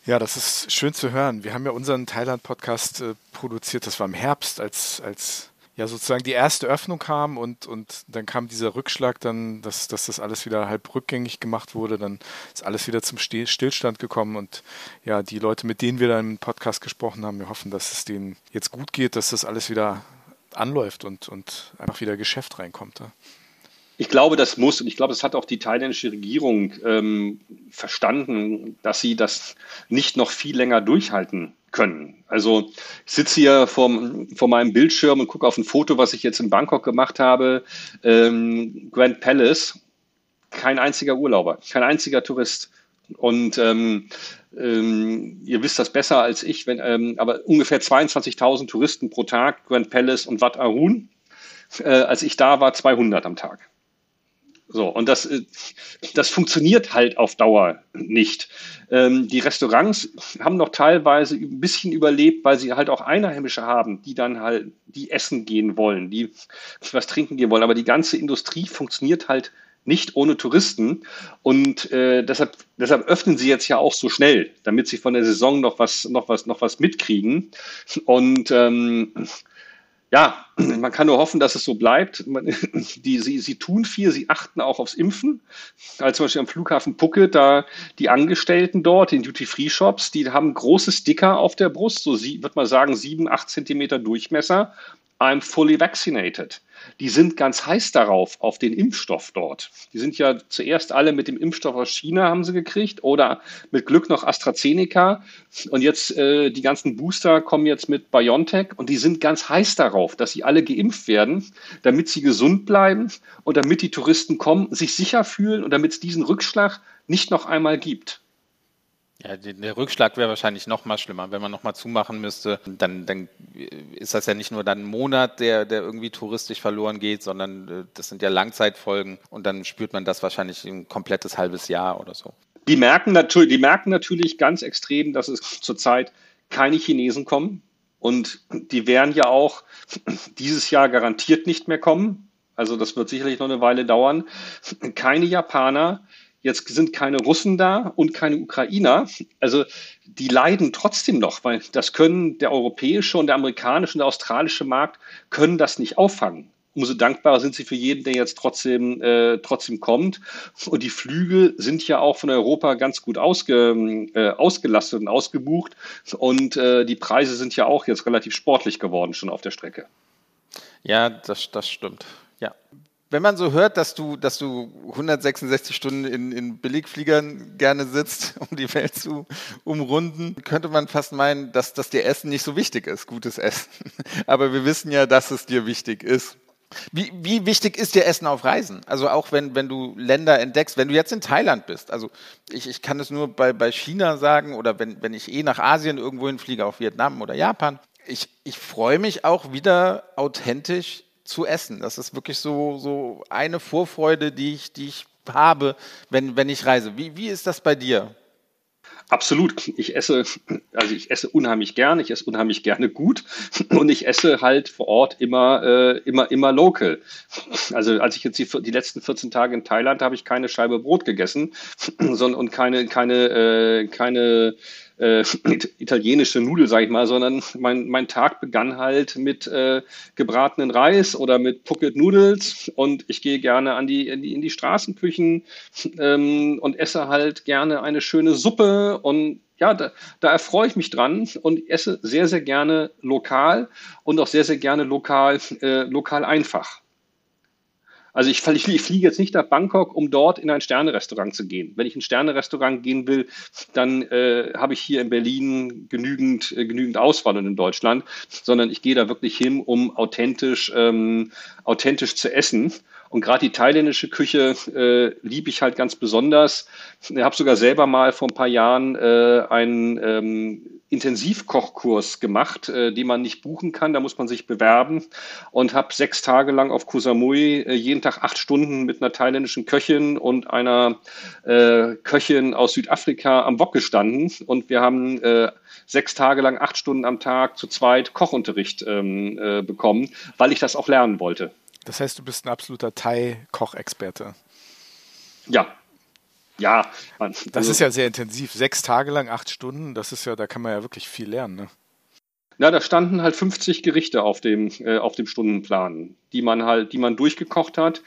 S1: Ja, das ist schön zu hören. Wir haben ja unseren Thailand-Podcast äh, produziert, das war im Herbst, als, als ja sozusagen die erste Öffnung kam und, und dann kam dieser Rückschlag dann, dass, dass das alles wieder halb rückgängig gemacht wurde, dann ist alles wieder zum Stillstand gekommen und ja, die Leute, mit denen wir dann im Podcast gesprochen haben, wir hoffen, dass es denen jetzt gut geht, dass das alles wieder anläuft und, und einfach wieder Geschäft reinkommt. Ja.
S4: Ich glaube, das muss und ich glaube, das hat auch die thailändische Regierung ähm, verstanden, dass sie das nicht noch viel länger durchhalten können. Also ich sitze hier vor, vor meinem Bildschirm und gucke auf ein Foto, was ich jetzt in Bangkok gemacht habe. Ähm, Grand Palace, kein einziger Urlauber, kein einziger Tourist. Und ähm, ähm, ihr wisst das besser als ich, wenn, ähm, aber ungefähr 22.000 Touristen pro Tag, Grand Palace und Wat Arun. Äh, als ich da war, 200 am Tag. So, und das, äh, das funktioniert halt auf Dauer nicht. Ähm, die Restaurants haben noch teilweise ein bisschen überlebt, weil sie halt auch Einheimische haben, die dann halt, die essen gehen wollen, die was trinken gehen wollen. Aber die ganze Industrie funktioniert halt nicht ohne Touristen. Und äh, deshalb, deshalb öffnen sie jetzt ja auch so schnell, damit sie von der Saison noch was, noch was, noch was mitkriegen. Und ähm, ja, man kann nur hoffen, dass es so bleibt. Die, sie, sie tun viel, sie achten auch aufs Impfen. Als zum Beispiel am Flughafen Phuket, da die Angestellten dort in Duty-Free-Shops, die haben große Sticker auf der Brust, so sie, würde man sagen, sieben, acht Zentimeter Durchmesser. I'm fully vaccinated die sind ganz heiß darauf, auf den Impfstoff dort. Die sind ja zuerst alle mit dem Impfstoff aus China haben sie gekriegt oder mit Glück noch AstraZeneca. Und jetzt äh, die ganzen Booster kommen jetzt mit BioNTech und die sind ganz heiß darauf, dass sie alle geimpft werden, damit sie gesund bleiben und damit die Touristen kommen, sich sicher fühlen und damit es diesen Rückschlag nicht noch einmal gibt.
S2: Ja, der Rückschlag wäre wahrscheinlich noch mal schlimmer. Wenn man noch mal zumachen müsste, dann, dann ist das ja nicht nur dann ein Monat, der, der irgendwie touristisch verloren geht, sondern äh, das sind ja Langzeitfolgen und dann spürt man das wahrscheinlich ein komplettes halbes Jahr oder so.
S4: Die merken natürlich, die merken natürlich ganz extrem, dass es zurzeit keine Chinesen kommen und die werden ja auch dieses Jahr garantiert nicht mehr kommen. Also das wird sicherlich noch eine Weile dauern. Keine Japaner, Jetzt sind keine Russen da und keine Ukrainer. Also die leiden trotzdem noch, weil das können der europäische und der amerikanische und der australische Markt können das nicht auffangen. Umso dankbarer sind sie für jeden, der jetzt trotzdem, äh, trotzdem kommt. Und die Flüge sind ja auch von Europa ganz gut ausge, äh, ausgelastet und ausgebucht. Und äh, die Preise sind ja auch jetzt relativ sportlich geworden schon auf der Strecke.
S2: Ja, das, das stimmt. Ja wenn man so hört, dass du, dass du 166 Stunden in, in Billigfliegern gerne sitzt, um die Welt zu umrunden, könnte man fast meinen, dass, dass dir Essen nicht so wichtig ist, gutes Essen. Aber wir wissen ja, dass es dir wichtig ist. Wie, wie wichtig ist dir Essen auf Reisen? Also auch wenn, wenn du Länder entdeckst, wenn du jetzt in Thailand bist, also ich, ich kann es nur bei, bei China sagen oder wenn, wenn ich eh nach Asien irgendwo hinfliege, auch Vietnam oder Japan, ich, ich freue mich auch wieder authentisch zu essen. Das ist wirklich so, so eine Vorfreude, die ich, die ich habe, wenn, wenn ich reise. Wie, wie ist das bei dir?
S4: Absolut. Ich esse, also ich esse unheimlich gern, ich esse unheimlich gerne gut und ich esse halt vor Ort immer, äh, immer, immer local. Also als ich jetzt die, die letzten 14 Tage in Thailand habe ich keine Scheibe Brot gegessen sondern, und keine, keine, äh, keine äh, italienische Nudel, sag ich mal, sondern mein, mein Tag begann halt mit äh, gebratenen Reis oder mit Pocket Noodles und ich gehe gerne an die, in, die, in die Straßenküchen ähm, und esse halt gerne eine schöne Suppe und ja, da, da erfreue ich mich dran und esse sehr, sehr gerne lokal und auch sehr, sehr gerne lokal, äh, lokal einfach. Also ich, ich, fliege jetzt nicht nach Bangkok, um dort in ein Sternerestaurant zu gehen. Wenn ich in ein Sternerestaurant gehen will, dann äh, habe ich hier in Berlin genügend, äh, genügend Auswahl und in Deutschland, sondern ich gehe da wirklich hin, um authentisch, ähm, authentisch zu essen. Und gerade die thailändische Küche äh, liebe ich halt ganz besonders. Ich habe sogar selber mal vor ein paar Jahren äh, einen ähm, Intensivkochkurs gemacht, äh, den man nicht buchen kann. Da muss man sich bewerben und habe sechs Tage lang auf Koh Samui äh, jeden Tag acht Stunden mit einer thailändischen Köchin und einer äh, Köchin aus Südafrika am Bock gestanden. Und wir haben äh, sechs Tage lang acht Stunden am Tag zu zweit Kochunterricht ähm, äh, bekommen, weil ich das auch lernen wollte.
S1: Das heißt, du bist ein absoluter Thai-Kochexperte.
S4: Ja. Ja,
S1: man, das also, ist ja sehr intensiv. Sechs Tage lang, acht Stunden, das ist ja, da kann man ja wirklich viel lernen. Ne?
S4: Ja, da standen halt 50 Gerichte auf dem, äh, auf dem Stundenplan, die man halt, die man durchgekocht hat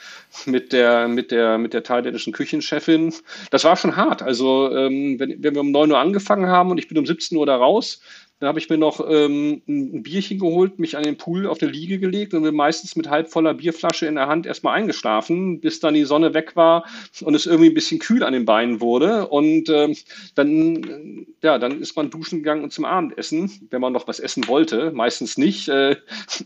S4: mit der, mit der, mit der thailändischen Küchenchefin. Das war schon hart. Also, ähm, wenn, wenn wir um 9 Uhr angefangen haben und ich bin um 17 Uhr da raus, dann habe ich mir noch ähm, ein Bierchen geholt, mich an den Pool auf der Liege gelegt und bin meistens mit halb voller Bierflasche in der Hand erstmal eingeschlafen, bis dann die Sonne weg war und es irgendwie ein bisschen kühl an den Beinen wurde. Und ähm, dann, ja, dann ist man duschen gegangen und zum Abendessen, wenn man noch was essen wollte. Meistens nicht, äh,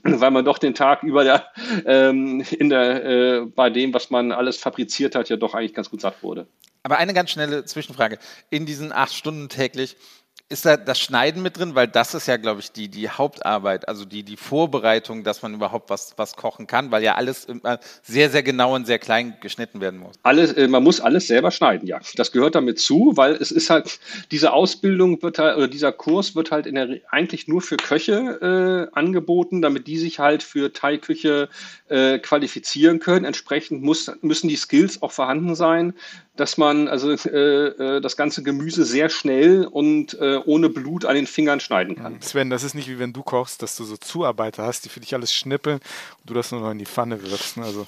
S4: weil man doch den Tag über der, ähm, in der, äh, bei dem, was man alles fabriziert hat, ja doch eigentlich ganz gut satt wurde.
S2: Aber eine ganz schnelle Zwischenfrage. In diesen acht Stunden täglich, ist da das Schneiden mit drin? Weil das ist ja, glaube ich, die, die Hauptarbeit, also die, die Vorbereitung, dass man überhaupt was, was kochen kann, weil ja alles sehr, sehr genau und sehr klein geschnitten werden muss.
S4: Alles, äh, man muss alles selber schneiden, ja. Das gehört damit zu, weil es ist halt, diese Ausbildung wird halt, oder dieser Kurs wird halt in der, eigentlich nur für Köche äh, angeboten, damit die sich halt für Thai-Küche äh, qualifizieren können. Entsprechend muss, müssen die Skills auch vorhanden sein, dass man also äh, äh, das ganze Gemüse sehr schnell und äh, ohne Blut an den Fingern schneiden kann.
S1: Sven, das ist nicht wie wenn du kochst, dass du so Zuarbeiter hast, die für dich alles schnippeln und du das nur noch in die Pfanne wirfst. Ne? Also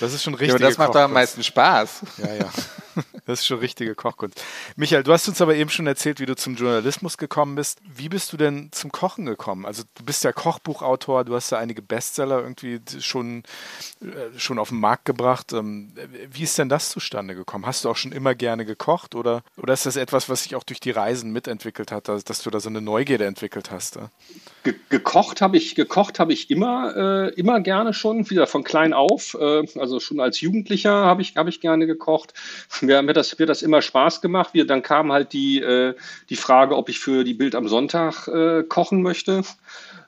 S1: das ist schon richtig. Ja,
S2: das macht doch am meisten Spaß.
S1: Ja, ja. Das ist schon richtige Kochkunst. Michael, du hast uns aber eben schon erzählt, wie du zum Journalismus gekommen bist. Wie bist du denn zum Kochen gekommen? Also du bist ja Kochbuchautor, du hast ja einige Bestseller irgendwie schon, äh, schon auf den Markt gebracht. Ähm, wie ist denn das zustande gekommen? Hast du auch schon immer gerne gekocht oder, oder ist das etwas, was sich auch durch die Reisen mitentwickelt hat, dass du da so eine Neugierde entwickelt hast?
S4: Ge gekocht habe ich, gekocht habe ich immer, äh, immer gerne schon, wieder von klein auf. Äh, also schon als Jugendlicher habe ich, habe ich gerne gekocht. Mir, mir, das, mir das immer Spaß gemacht. Wir, dann kam halt die, äh, die Frage, ob ich für die Bild am Sonntag äh, kochen möchte.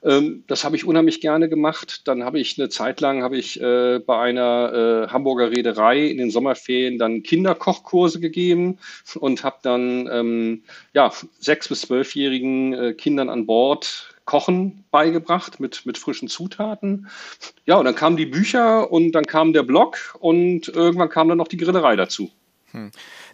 S4: Ähm, das habe ich unheimlich gerne gemacht. Dann habe ich eine Zeit lang habe ich äh, bei einer äh, Hamburger Reederei in den Sommerferien dann Kinderkochkurse gegeben und habe dann ähm, ja sechs bis zwölfjährigen äh, Kindern an Bord Kochen beigebracht mit, mit frischen Zutaten. Ja, und dann kamen die Bücher und dann kam der Blog und irgendwann kam dann noch die Grillerei dazu. Hm.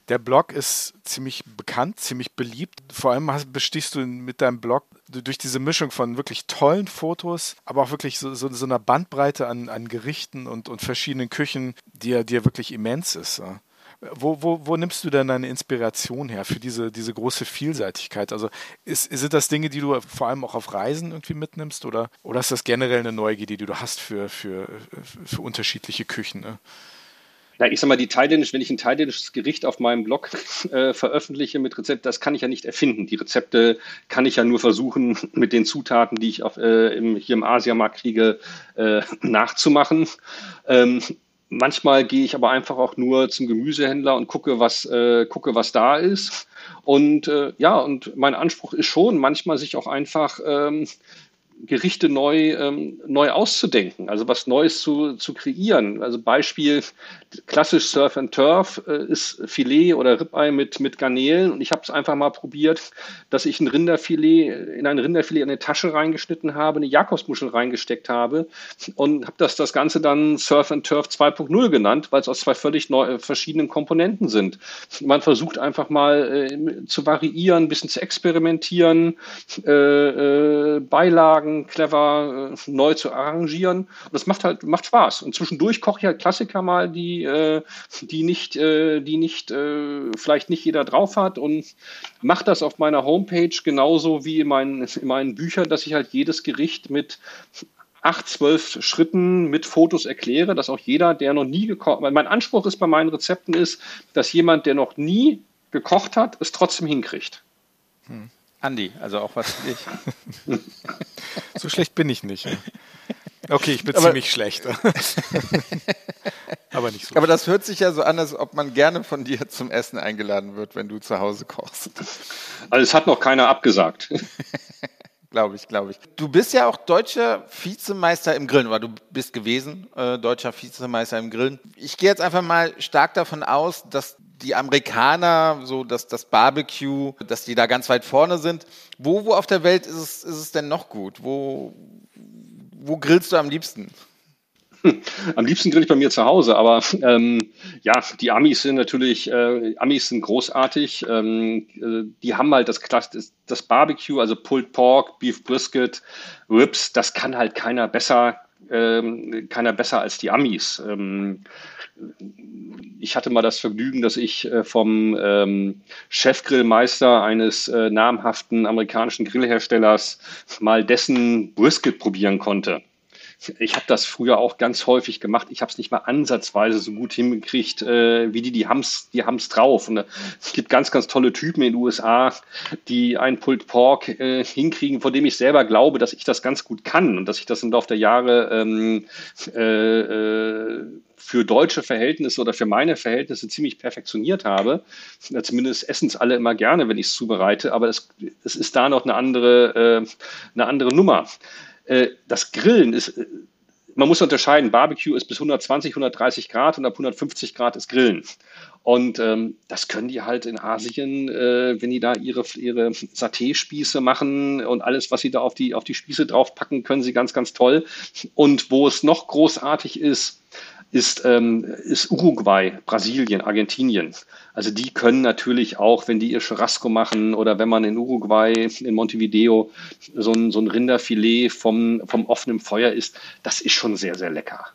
S1: Der Blog ist ziemlich bekannt, ziemlich beliebt. Vor allem hast, bestichst du mit deinem Blog durch diese Mischung von wirklich tollen Fotos, aber auch wirklich so, so, so einer Bandbreite an, an Gerichten und, und verschiedenen Küchen, die ja, die ja wirklich immens ist. Wo, wo, wo nimmst du denn deine Inspiration her für diese, diese große Vielseitigkeit? Also ist, sind das Dinge, die du vor allem auch auf Reisen irgendwie mitnimmst oder, oder ist das generell eine Neugierde, die du hast für, für, für unterschiedliche Küchen? Ne?
S4: Ja, ich sag mal, die thailändisch, wenn ich ein thailändisches Gericht auf meinem Blog äh, veröffentliche mit Rezept, das kann ich ja nicht erfinden. Die Rezepte kann ich ja nur versuchen, mit den Zutaten, die ich auf, äh, im, hier im Asiamarkt kriege, äh, nachzumachen. Ähm, Manchmal gehe ich aber einfach auch nur zum Gemüsehändler und gucke, was, äh, gucke, was da ist. Und äh, ja, und mein Anspruch ist schon, manchmal sich auch einfach ähm, Gerichte neu, ähm, neu auszudenken, also was Neues zu, zu kreieren. Also Beispiel klassisch Surf and Turf äh, ist Filet oder Ribeye mit, mit Garnelen und ich habe es einfach mal probiert, dass ich ein Rinderfilet in ein Rinderfilet in eine Tasche reingeschnitten habe, eine Jakobsmuschel reingesteckt habe und habe das, das Ganze dann Surf and Turf 2.0 genannt, weil es aus zwei völlig neu, äh, verschiedenen Komponenten sind. Man versucht einfach mal äh, zu variieren, ein bisschen zu experimentieren, äh, äh, Beilagen clever äh, neu zu arrangieren und das macht halt macht Spaß. Und zwischendurch koche ich halt Klassiker mal, die äh, die, nicht, äh, die nicht, vielleicht nicht jeder drauf hat und mache das auf meiner Homepage genauso wie in meinen, in meinen Büchern, dass ich halt jedes Gericht mit acht, zwölf Schritten mit Fotos erkläre, dass auch jeder, der noch nie gekocht, weil mein Anspruch ist bei meinen Rezepten ist, dass jemand, der noch nie gekocht hat, es trotzdem hinkriegt.
S2: Hm. Andi, also auch was für dich.
S1: so schlecht bin ich nicht. Okay, ich bin aber, ziemlich schlecht.
S2: aber nicht so. Aber das hört sich ja so an, als ob man gerne von dir zum Essen eingeladen wird, wenn du zu Hause kochst.
S4: Also es hat noch keiner abgesagt.
S2: glaube ich, glaube ich. Du bist ja auch deutscher Vizemeister im Grillen, oder du bist gewesen, äh, deutscher Vizemeister im Grillen. Ich gehe jetzt einfach mal stark davon aus, dass die Amerikaner, so dass das Barbecue, dass die da ganz weit vorne sind. Wo, wo auf der Welt ist es, ist es denn noch gut? Wo, wo grillst du am liebsten?
S4: Am liebsten grill ich bei mir zu Hause, aber ähm, ja, die Amis sind natürlich, äh, Amis sind großartig. Ähm, äh, die haben halt das, das, das Barbecue, also Pulled Pork, Beef Brisket, Ribs, das kann halt keiner besser, ähm, keiner besser als die Amis. Ähm, ich hatte mal das Vergnügen, dass ich äh, vom ähm, Chefgrillmeister eines äh, namhaften amerikanischen Grillherstellers mal dessen Brisket probieren konnte ich habe das früher auch ganz häufig gemacht. Ich habe es nicht mal ansatzweise so gut hingekriegt, äh, wie die, die haben's, die haben's drauf. Und äh, es gibt ganz, ganz tolle Typen in den USA, die ein Pulled Pork äh, hinkriegen, von dem ich selber glaube, dass ich das ganz gut kann und dass ich das im Laufe der Jahre ähm, äh, äh, für deutsche Verhältnisse oder für meine Verhältnisse ziemlich perfektioniert habe. Zumindest essen es alle immer gerne, wenn ich es zubereite, aber es, es ist da noch eine andere, äh, eine andere Nummer. Äh, das Grillen ist, äh, man muss unterscheiden, Barbecue ist bis 120, 130 Grad und ab 150 Grad ist Grillen. Und ähm, das können die halt in Asien, äh, wenn die da ihre, ihre Saté-Spieße machen und alles, was sie da auf die, auf die Spieße draufpacken, können sie ganz, ganz toll. Und wo es noch großartig ist, ist, ähm, ist Uruguay, Brasilien, Argentinien. Also die können natürlich auch, wenn die ihr Churrasco machen oder wenn man in Uruguay, in Montevideo so ein, so ein Rinderfilet vom, vom offenen Feuer isst, das ist schon sehr, sehr lecker.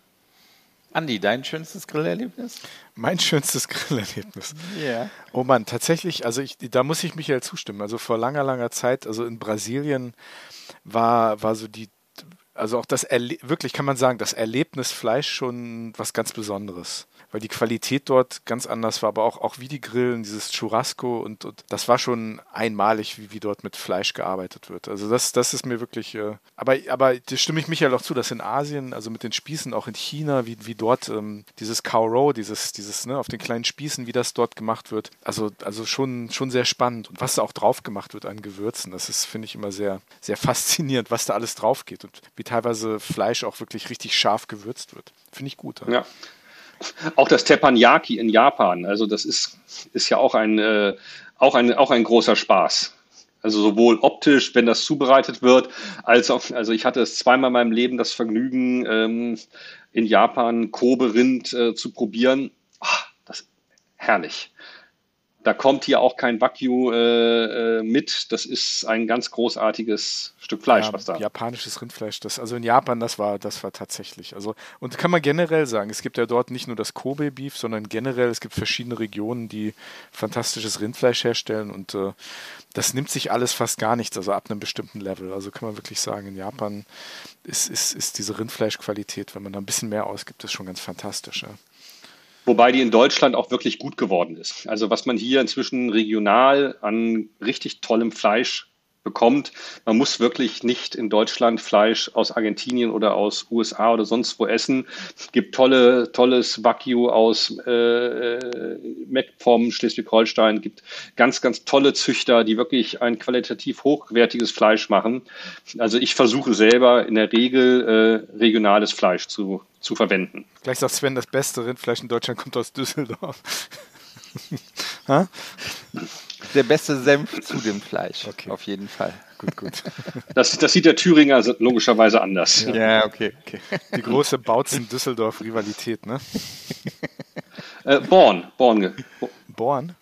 S2: Andi, dein schönstes Grillerlebnis?
S1: Mein schönstes Grillerlebnis.
S2: Ja. Yeah.
S1: Oh Mann, tatsächlich, also ich, da muss ich Michael zustimmen. Also vor langer, langer Zeit, also in Brasilien war, war so die also auch das Erle wirklich kann man sagen, das Erlebnis Fleisch schon was ganz Besonderes weil die Qualität dort ganz anders war, aber auch, auch wie die Grillen, dieses Churrasco und, und das war schon einmalig, wie, wie dort mit Fleisch gearbeitet wird. Also das, das ist mir wirklich, äh, aber, aber das stimme ich Michael auch zu, dass in Asien, also mit den Spießen, auch in China, wie, wie dort ähm, dieses Cow dieses, dieses, ne, auf den kleinen Spießen, wie das dort gemacht wird, also, also schon, schon sehr spannend. Und was da auch drauf gemacht wird an Gewürzen, das ist, finde ich, immer sehr, sehr faszinierend, was da alles drauf geht und wie teilweise Fleisch auch wirklich richtig scharf gewürzt wird. Finde ich gut.
S4: Ja. ja. Auch das Teppanyaki in Japan, also das ist, ist ja auch ein, äh, auch, ein, auch ein großer Spaß. Also sowohl optisch, wenn das zubereitet wird, als auch, also ich hatte es zweimal in meinem Leben das Vergnügen, ähm, in Japan Kobe-Rind äh, zu probieren. Ach, das herrlich. Da kommt hier auch kein Wagyu äh, äh, mit. Das ist ein ganz großartiges Stück Fleisch,
S1: ja,
S4: was da.
S1: Japanisches Rindfleisch. Das, also in Japan, das war, das war tatsächlich. Also, und kann man generell sagen, es gibt ja dort nicht nur das Kobe-Beef, sondern generell, es gibt verschiedene Regionen, die fantastisches Rindfleisch herstellen und äh, das nimmt sich alles fast gar nichts, also ab einem bestimmten Level. Also kann man wirklich sagen, in Japan ist, ist, ist diese Rindfleischqualität, wenn man da ein bisschen mehr ausgibt, ist schon ganz fantastisch. Ja.
S4: Wobei die in Deutschland auch wirklich gut geworden ist. Also was man hier inzwischen regional an richtig tollem Fleisch bekommt. Man muss wirklich nicht in Deutschland Fleisch aus Argentinien oder aus USA oder sonst wo essen. Es gibt tolle, tolles Wagyu aus äh, äh MacPom, Schleswig-Holstein. gibt ganz, ganz tolle Züchter, die wirklich ein qualitativ hochwertiges Fleisch machen. Also ich versuche selber in der Regel äh, regionales Fleisch zu, zu verwenden.
S1: Gleich sagt Sven, das beste Rindfleisch in Deutschland kommt aus Düsseldorf.
S2: Der beste Senf zu dem Fleisch, okay. auf jeden Fall.
S1: Gut, gut.
S4: Das, das sieht der Thüringer logischerweise anders.
S2: Ja, ja okay, okay.
S1: Die große Bautzen-Düsseldorf-Rivalität, ne?
S4: Äh, Born. Born.
S1: Born?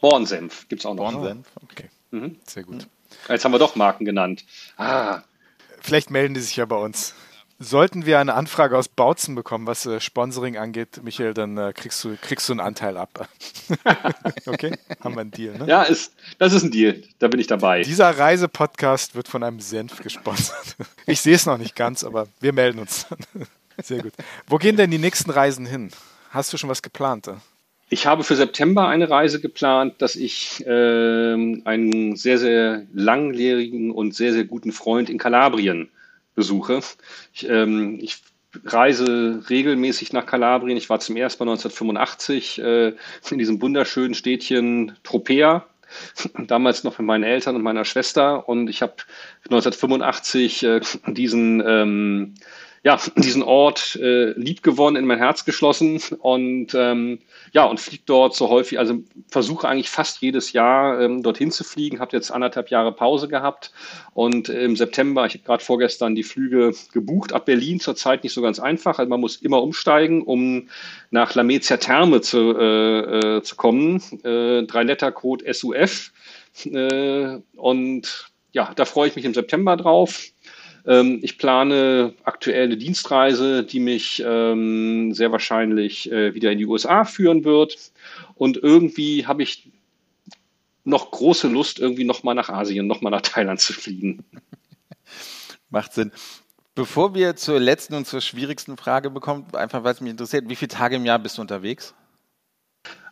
S4: Born-Senf gibt es auch noch.
S1: Born-Senf, okay. Mhm. Sehr gut.
S4: Jetzt haben wir doch Marken genannt. Ah.
S1: Vielleicht melden die sich ja bei uns. Sollten wir eine Anfrage aus Bautzen bekommen, was äh, Sponsoring angeht, Michael, dann äh, kriegst, du, kriegst du einen Anteil ab. okay? Haben wir einen Deal, ne?
S4: Ja, ist, das ist ein Deal. Da bin ich dabei.
S1: Dieser Reisepodcast wird von einem Senf gesponsert. Ich sehe es noch nicht ganz, aber wir melden uns. Sehr gut. Wo gehen denn die nächsten Reisen hin? Hast du schon was geplant?
S4: Ich habe für September eine Reise geplant, dass ich äh, einen sehr, sehr langjährigen und sehr, sehr guten Freund in Kalabrien besuche. Ich, ähm, ich reise regelmäßig nach Kalabrien. Ich war zum ersten Mal 1985 äh, in diesem wunderschönen Städtchen Tropea. Damals noch mit meinen Eltern und meiner Schwester. Und ich habe 1985 äh, diesen, ähm, ja, diesen Ort äh, lieb gewonnen, in mein Herz geschlossen und ähm, ja, und fliege dort so häufig, also versuche eigentlich fast jedes Jahr ähm, dorthin zu fliegen, habe jetzt anderthalb Jahre Pause gehabt und im September, ich habe gerade vorgestern die Flüge gebucht, ab Berlin zurzeit nicht so ganz einfach, also man muss immer umsteigen, um nach Lamezia Therme zu, äh, äh, zu kommen, äh, drei Letter Code SUF äh, und ja, da freue ich mich im September drauf. Ähm, ich plane aktuell eine Dienstreise, die mich ähm, sehr wahrscheinlich äh, wieder in die USA führen wird. Und irgendwie habe ich noch große Lust, irgendwie nochmal nach Asien, nochmal nach Thailand zu fliegen.
S2: Macht Sinn. Bevor wir zur letzten und zur schwierigsten Frage bekommen, einfach weil es mich interessiert, wie viele Tage im Jahr bist du unterwegs?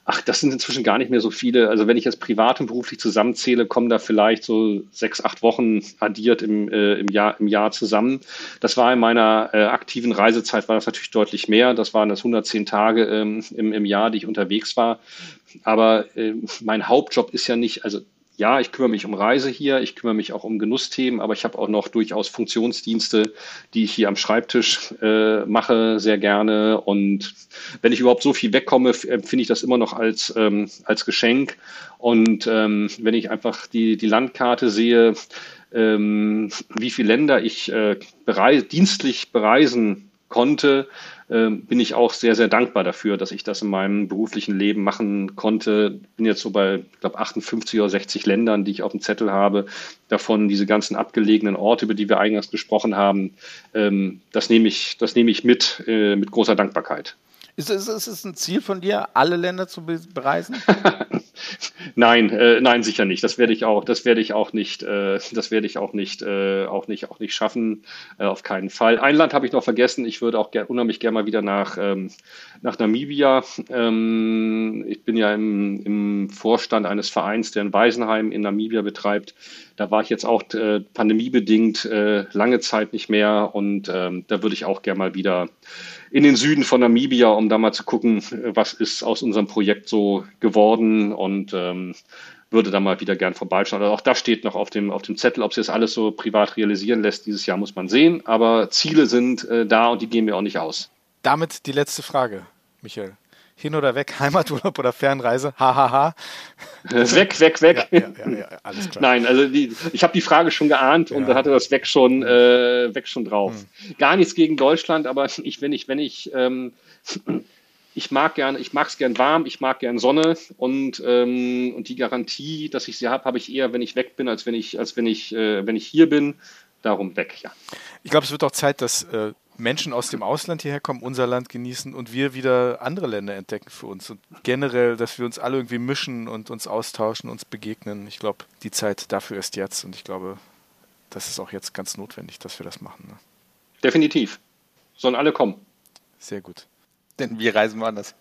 S4: Ach, das sind inzwischen gar nicht mehr so viele. Also wenn ich jetzt privat und beruflich zusammenzähle, kommen da vielleicht so sechs, acht Wochen addiert im, äh, im, Jahr, im Jahr zusammen. Das war in meiner äh, aktiven Reisezeit, war das natürlich deutlich mehr. Das waren das 110 Tage ähm, im, im Jahr, die ich unterwegs war. Aber äh, mein Hauptjob ist ja nicht, also ja, ich kümmere mich um Reise hier, ich kümmere mich auch um Genussthemen, aber ich habe auch noch durchaus Funktionsdienste, die ich hier am Schreibtisch äh, mache, sehr gerne. Und wenn ich überhaupt so viel wegkomme, empfinde ich das immer noch als, ähm, als Geschenk. Und ähm, wenn ich einfach die, die Landkarte sehe, ähm, wie viele Länder ich äh, bereis dienstlich bereisen konnte, ähm, bin ich auch sehr, sehr dankbar dafür, dass ich das in meinem beruflichen Leben machen konnte. Bin jetzt so bei, ich glaube, 58 oder 60 Ländern, die ich auf dem Zettel habe. Davon diese ganzen abgelegenen Orte, über die wir eingangs gesprochen haben. Ähm, das nehme ich, das nehme ich mit, äh, mit großer Dankbarkeit.
S2: Ist es, ist es ein Ziel von dir, alle Länder zu bereisen?
S4: nein, äh, nein, sicher nicht. Das werde ich auch, das werde ich auch nicht, äh, das werde ich auch nicht, äh, auch nicht, auch nicht schaffen. Äh, auf keinen Fall. Ein Land habe ich noch vergessen. Ich würde auch ger unheimlich gerne mal wieder nach, ähm, nach Namibia. Ähm, ich bin ja im, im Vorstand eines Vereins, der ein Waisenheim in Namibia betreibt. Da war ich jetzt auch äh, pandemiebedingt äh, lange Zeit nicht mehr und ähm, da würde ich auch gerne mal wieder in den Süden von Namibia, um da mal zu gucken, was ist aus unserem Projekt so geworden und ähm, würde da mal wieder gern vorbeischauen. Also auch das steht noch auf dem, auf dem Zettel. Ob sich das alles so privat realisieren lässt, dieses Jahr muss man sehen. Aber Ziele sind äh, da und die gehen mir auch nicht aus.
S1: Damit die letzte Frage, Michael hin oder weg, Heimaturlaub oder Fernreise, hahaha.
S4: weg, weg, weg. Ja, ja, ja, alles klar. Nein, also die, ich habe die Frage schon geahnt und da hatte das weg schon, äh, weg schon drauf. Hm. Gar nichts gegen Deutschland, aber ich, wenn ich, wenn ich, ähm, ich mag gern, ich mag es gern warm, ich mag gern Sonne und, ähm, und die Garantie, dass ich sie habe, habe ich eher, wenn ich weg bin, als wenn ich, als wenn ich, äh, wenn ich hier bin. Darum weg, ja.
S1: Ich glaube, es wird auch Zeit, dass äh, Menschen aus dem Ausland hierher kommen, unser Land genießen und wir wieder andere Länder entdecken für uns. Und generell, dass wir uns alle irgendwie mischen und uns austauschen, uns begegnen. Ich glaube, die Zeit dafür ist jetzt und ich glaube, das ist auch jetzt ganz notwendig, dass wir das machen. Ne?
S4: Definitiv. Sollen alle kommen.
S1: Sehr gut.
S2: Denn wir reisen woanders.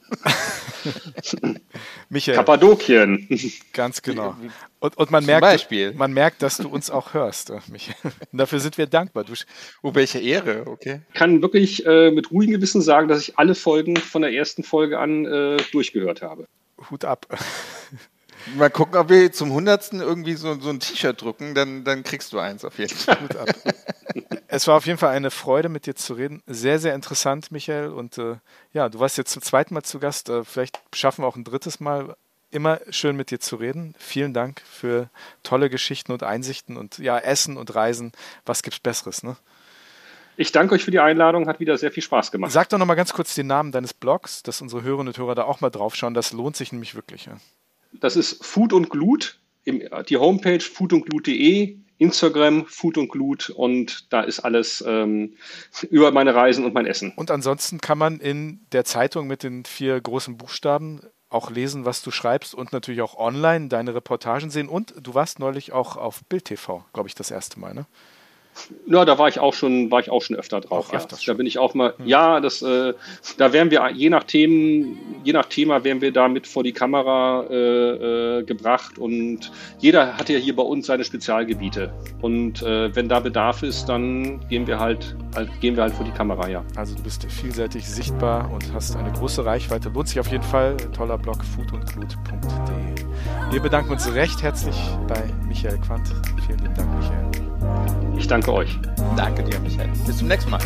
S4: Michael. Kappadokien.
S1: Ganz genau. Und, und man, merkt, Beispiel. man merkt, dass du uns auch hörst, äh, Michael. Und dafür sind wir dankbar. Du,
S2: oh, welche Ehre, okay.
S4: Ich kann wirklich äh, mit ruhigem Gewissen sagen, dass ich alle Folgen von der ersten Folge an äh, durchgehört habe.
S1: Hut ab.
S2: Mal gucken, ob wir zum Hundertsten irgendwie so, so ein T-Shirt drucken, dann, dann kriegst du eins auf jeden Fall.
S1: Es war auf jeden Fall eine Freude, mit dir zu reden. Sehr, sehr interessant, Michael. Und äh, ja, du warst jetzt zum zweiten Mal zu Gast. Äh, vielleicht schaffen wir auch ein drittes Mal. Immer schön mit dir zu reden. Vielen Dank für tolle Geschichten und Einsichten und ja, Essen und Reisen. Was gibt's Besseres, ne?
S4: Ich danke euch für die Einladung, hat wieder sehr viel Spaß gemacht.
S1: Sag doch noch mal ganz kurz den Namen deines Blogs, dass unsere Hörerinnen und Hörer da auch mal draufschauen. Das lohnt sich nämlich wirklich. Ja.
S4: Das ist Food und Glut, die Homepage foodundglut.de Instagram, Food und Glut und da ist alles ähm, über meine Reisen und mein Essen.
S1: Und ansonsten kann man in der Zeitung mit den vier großen Buchstaben auch lesen, was du schreibst und natürlich auch online deine Reportagen sehen. Und du warst neulich auch auf Bild TV, glaube ich, das erste Mal, ne?
S4: Ja, da war ich auch schon, war ich auch schon öfter drauf. Ja. Da bin ich auch mal, hm. ja, das, äh, da werden wir je nach Themen, je nach Thema werden wir da mit vor die Kamera äh, äh, gebracht und jeder hat ja hier bei uns seine Spezialgebiete und äh, wenn da Bedarf ist, dann gehen wir halt, halt, gehen wir halt vor die Kamera, ja.
S1: Also du bist vielseitig sichtbar und hast eine große Reichweite. Lohnt sich auf jeden Fall. Toller Blog foodundglut.de. Wir bedanken uns recht herzlich bei Michael Quandt. Vielen lieben Dank, Michael.
S4: Ich danke euch.
S2: Danke dir, Michael. Bis zum nächsten Mal.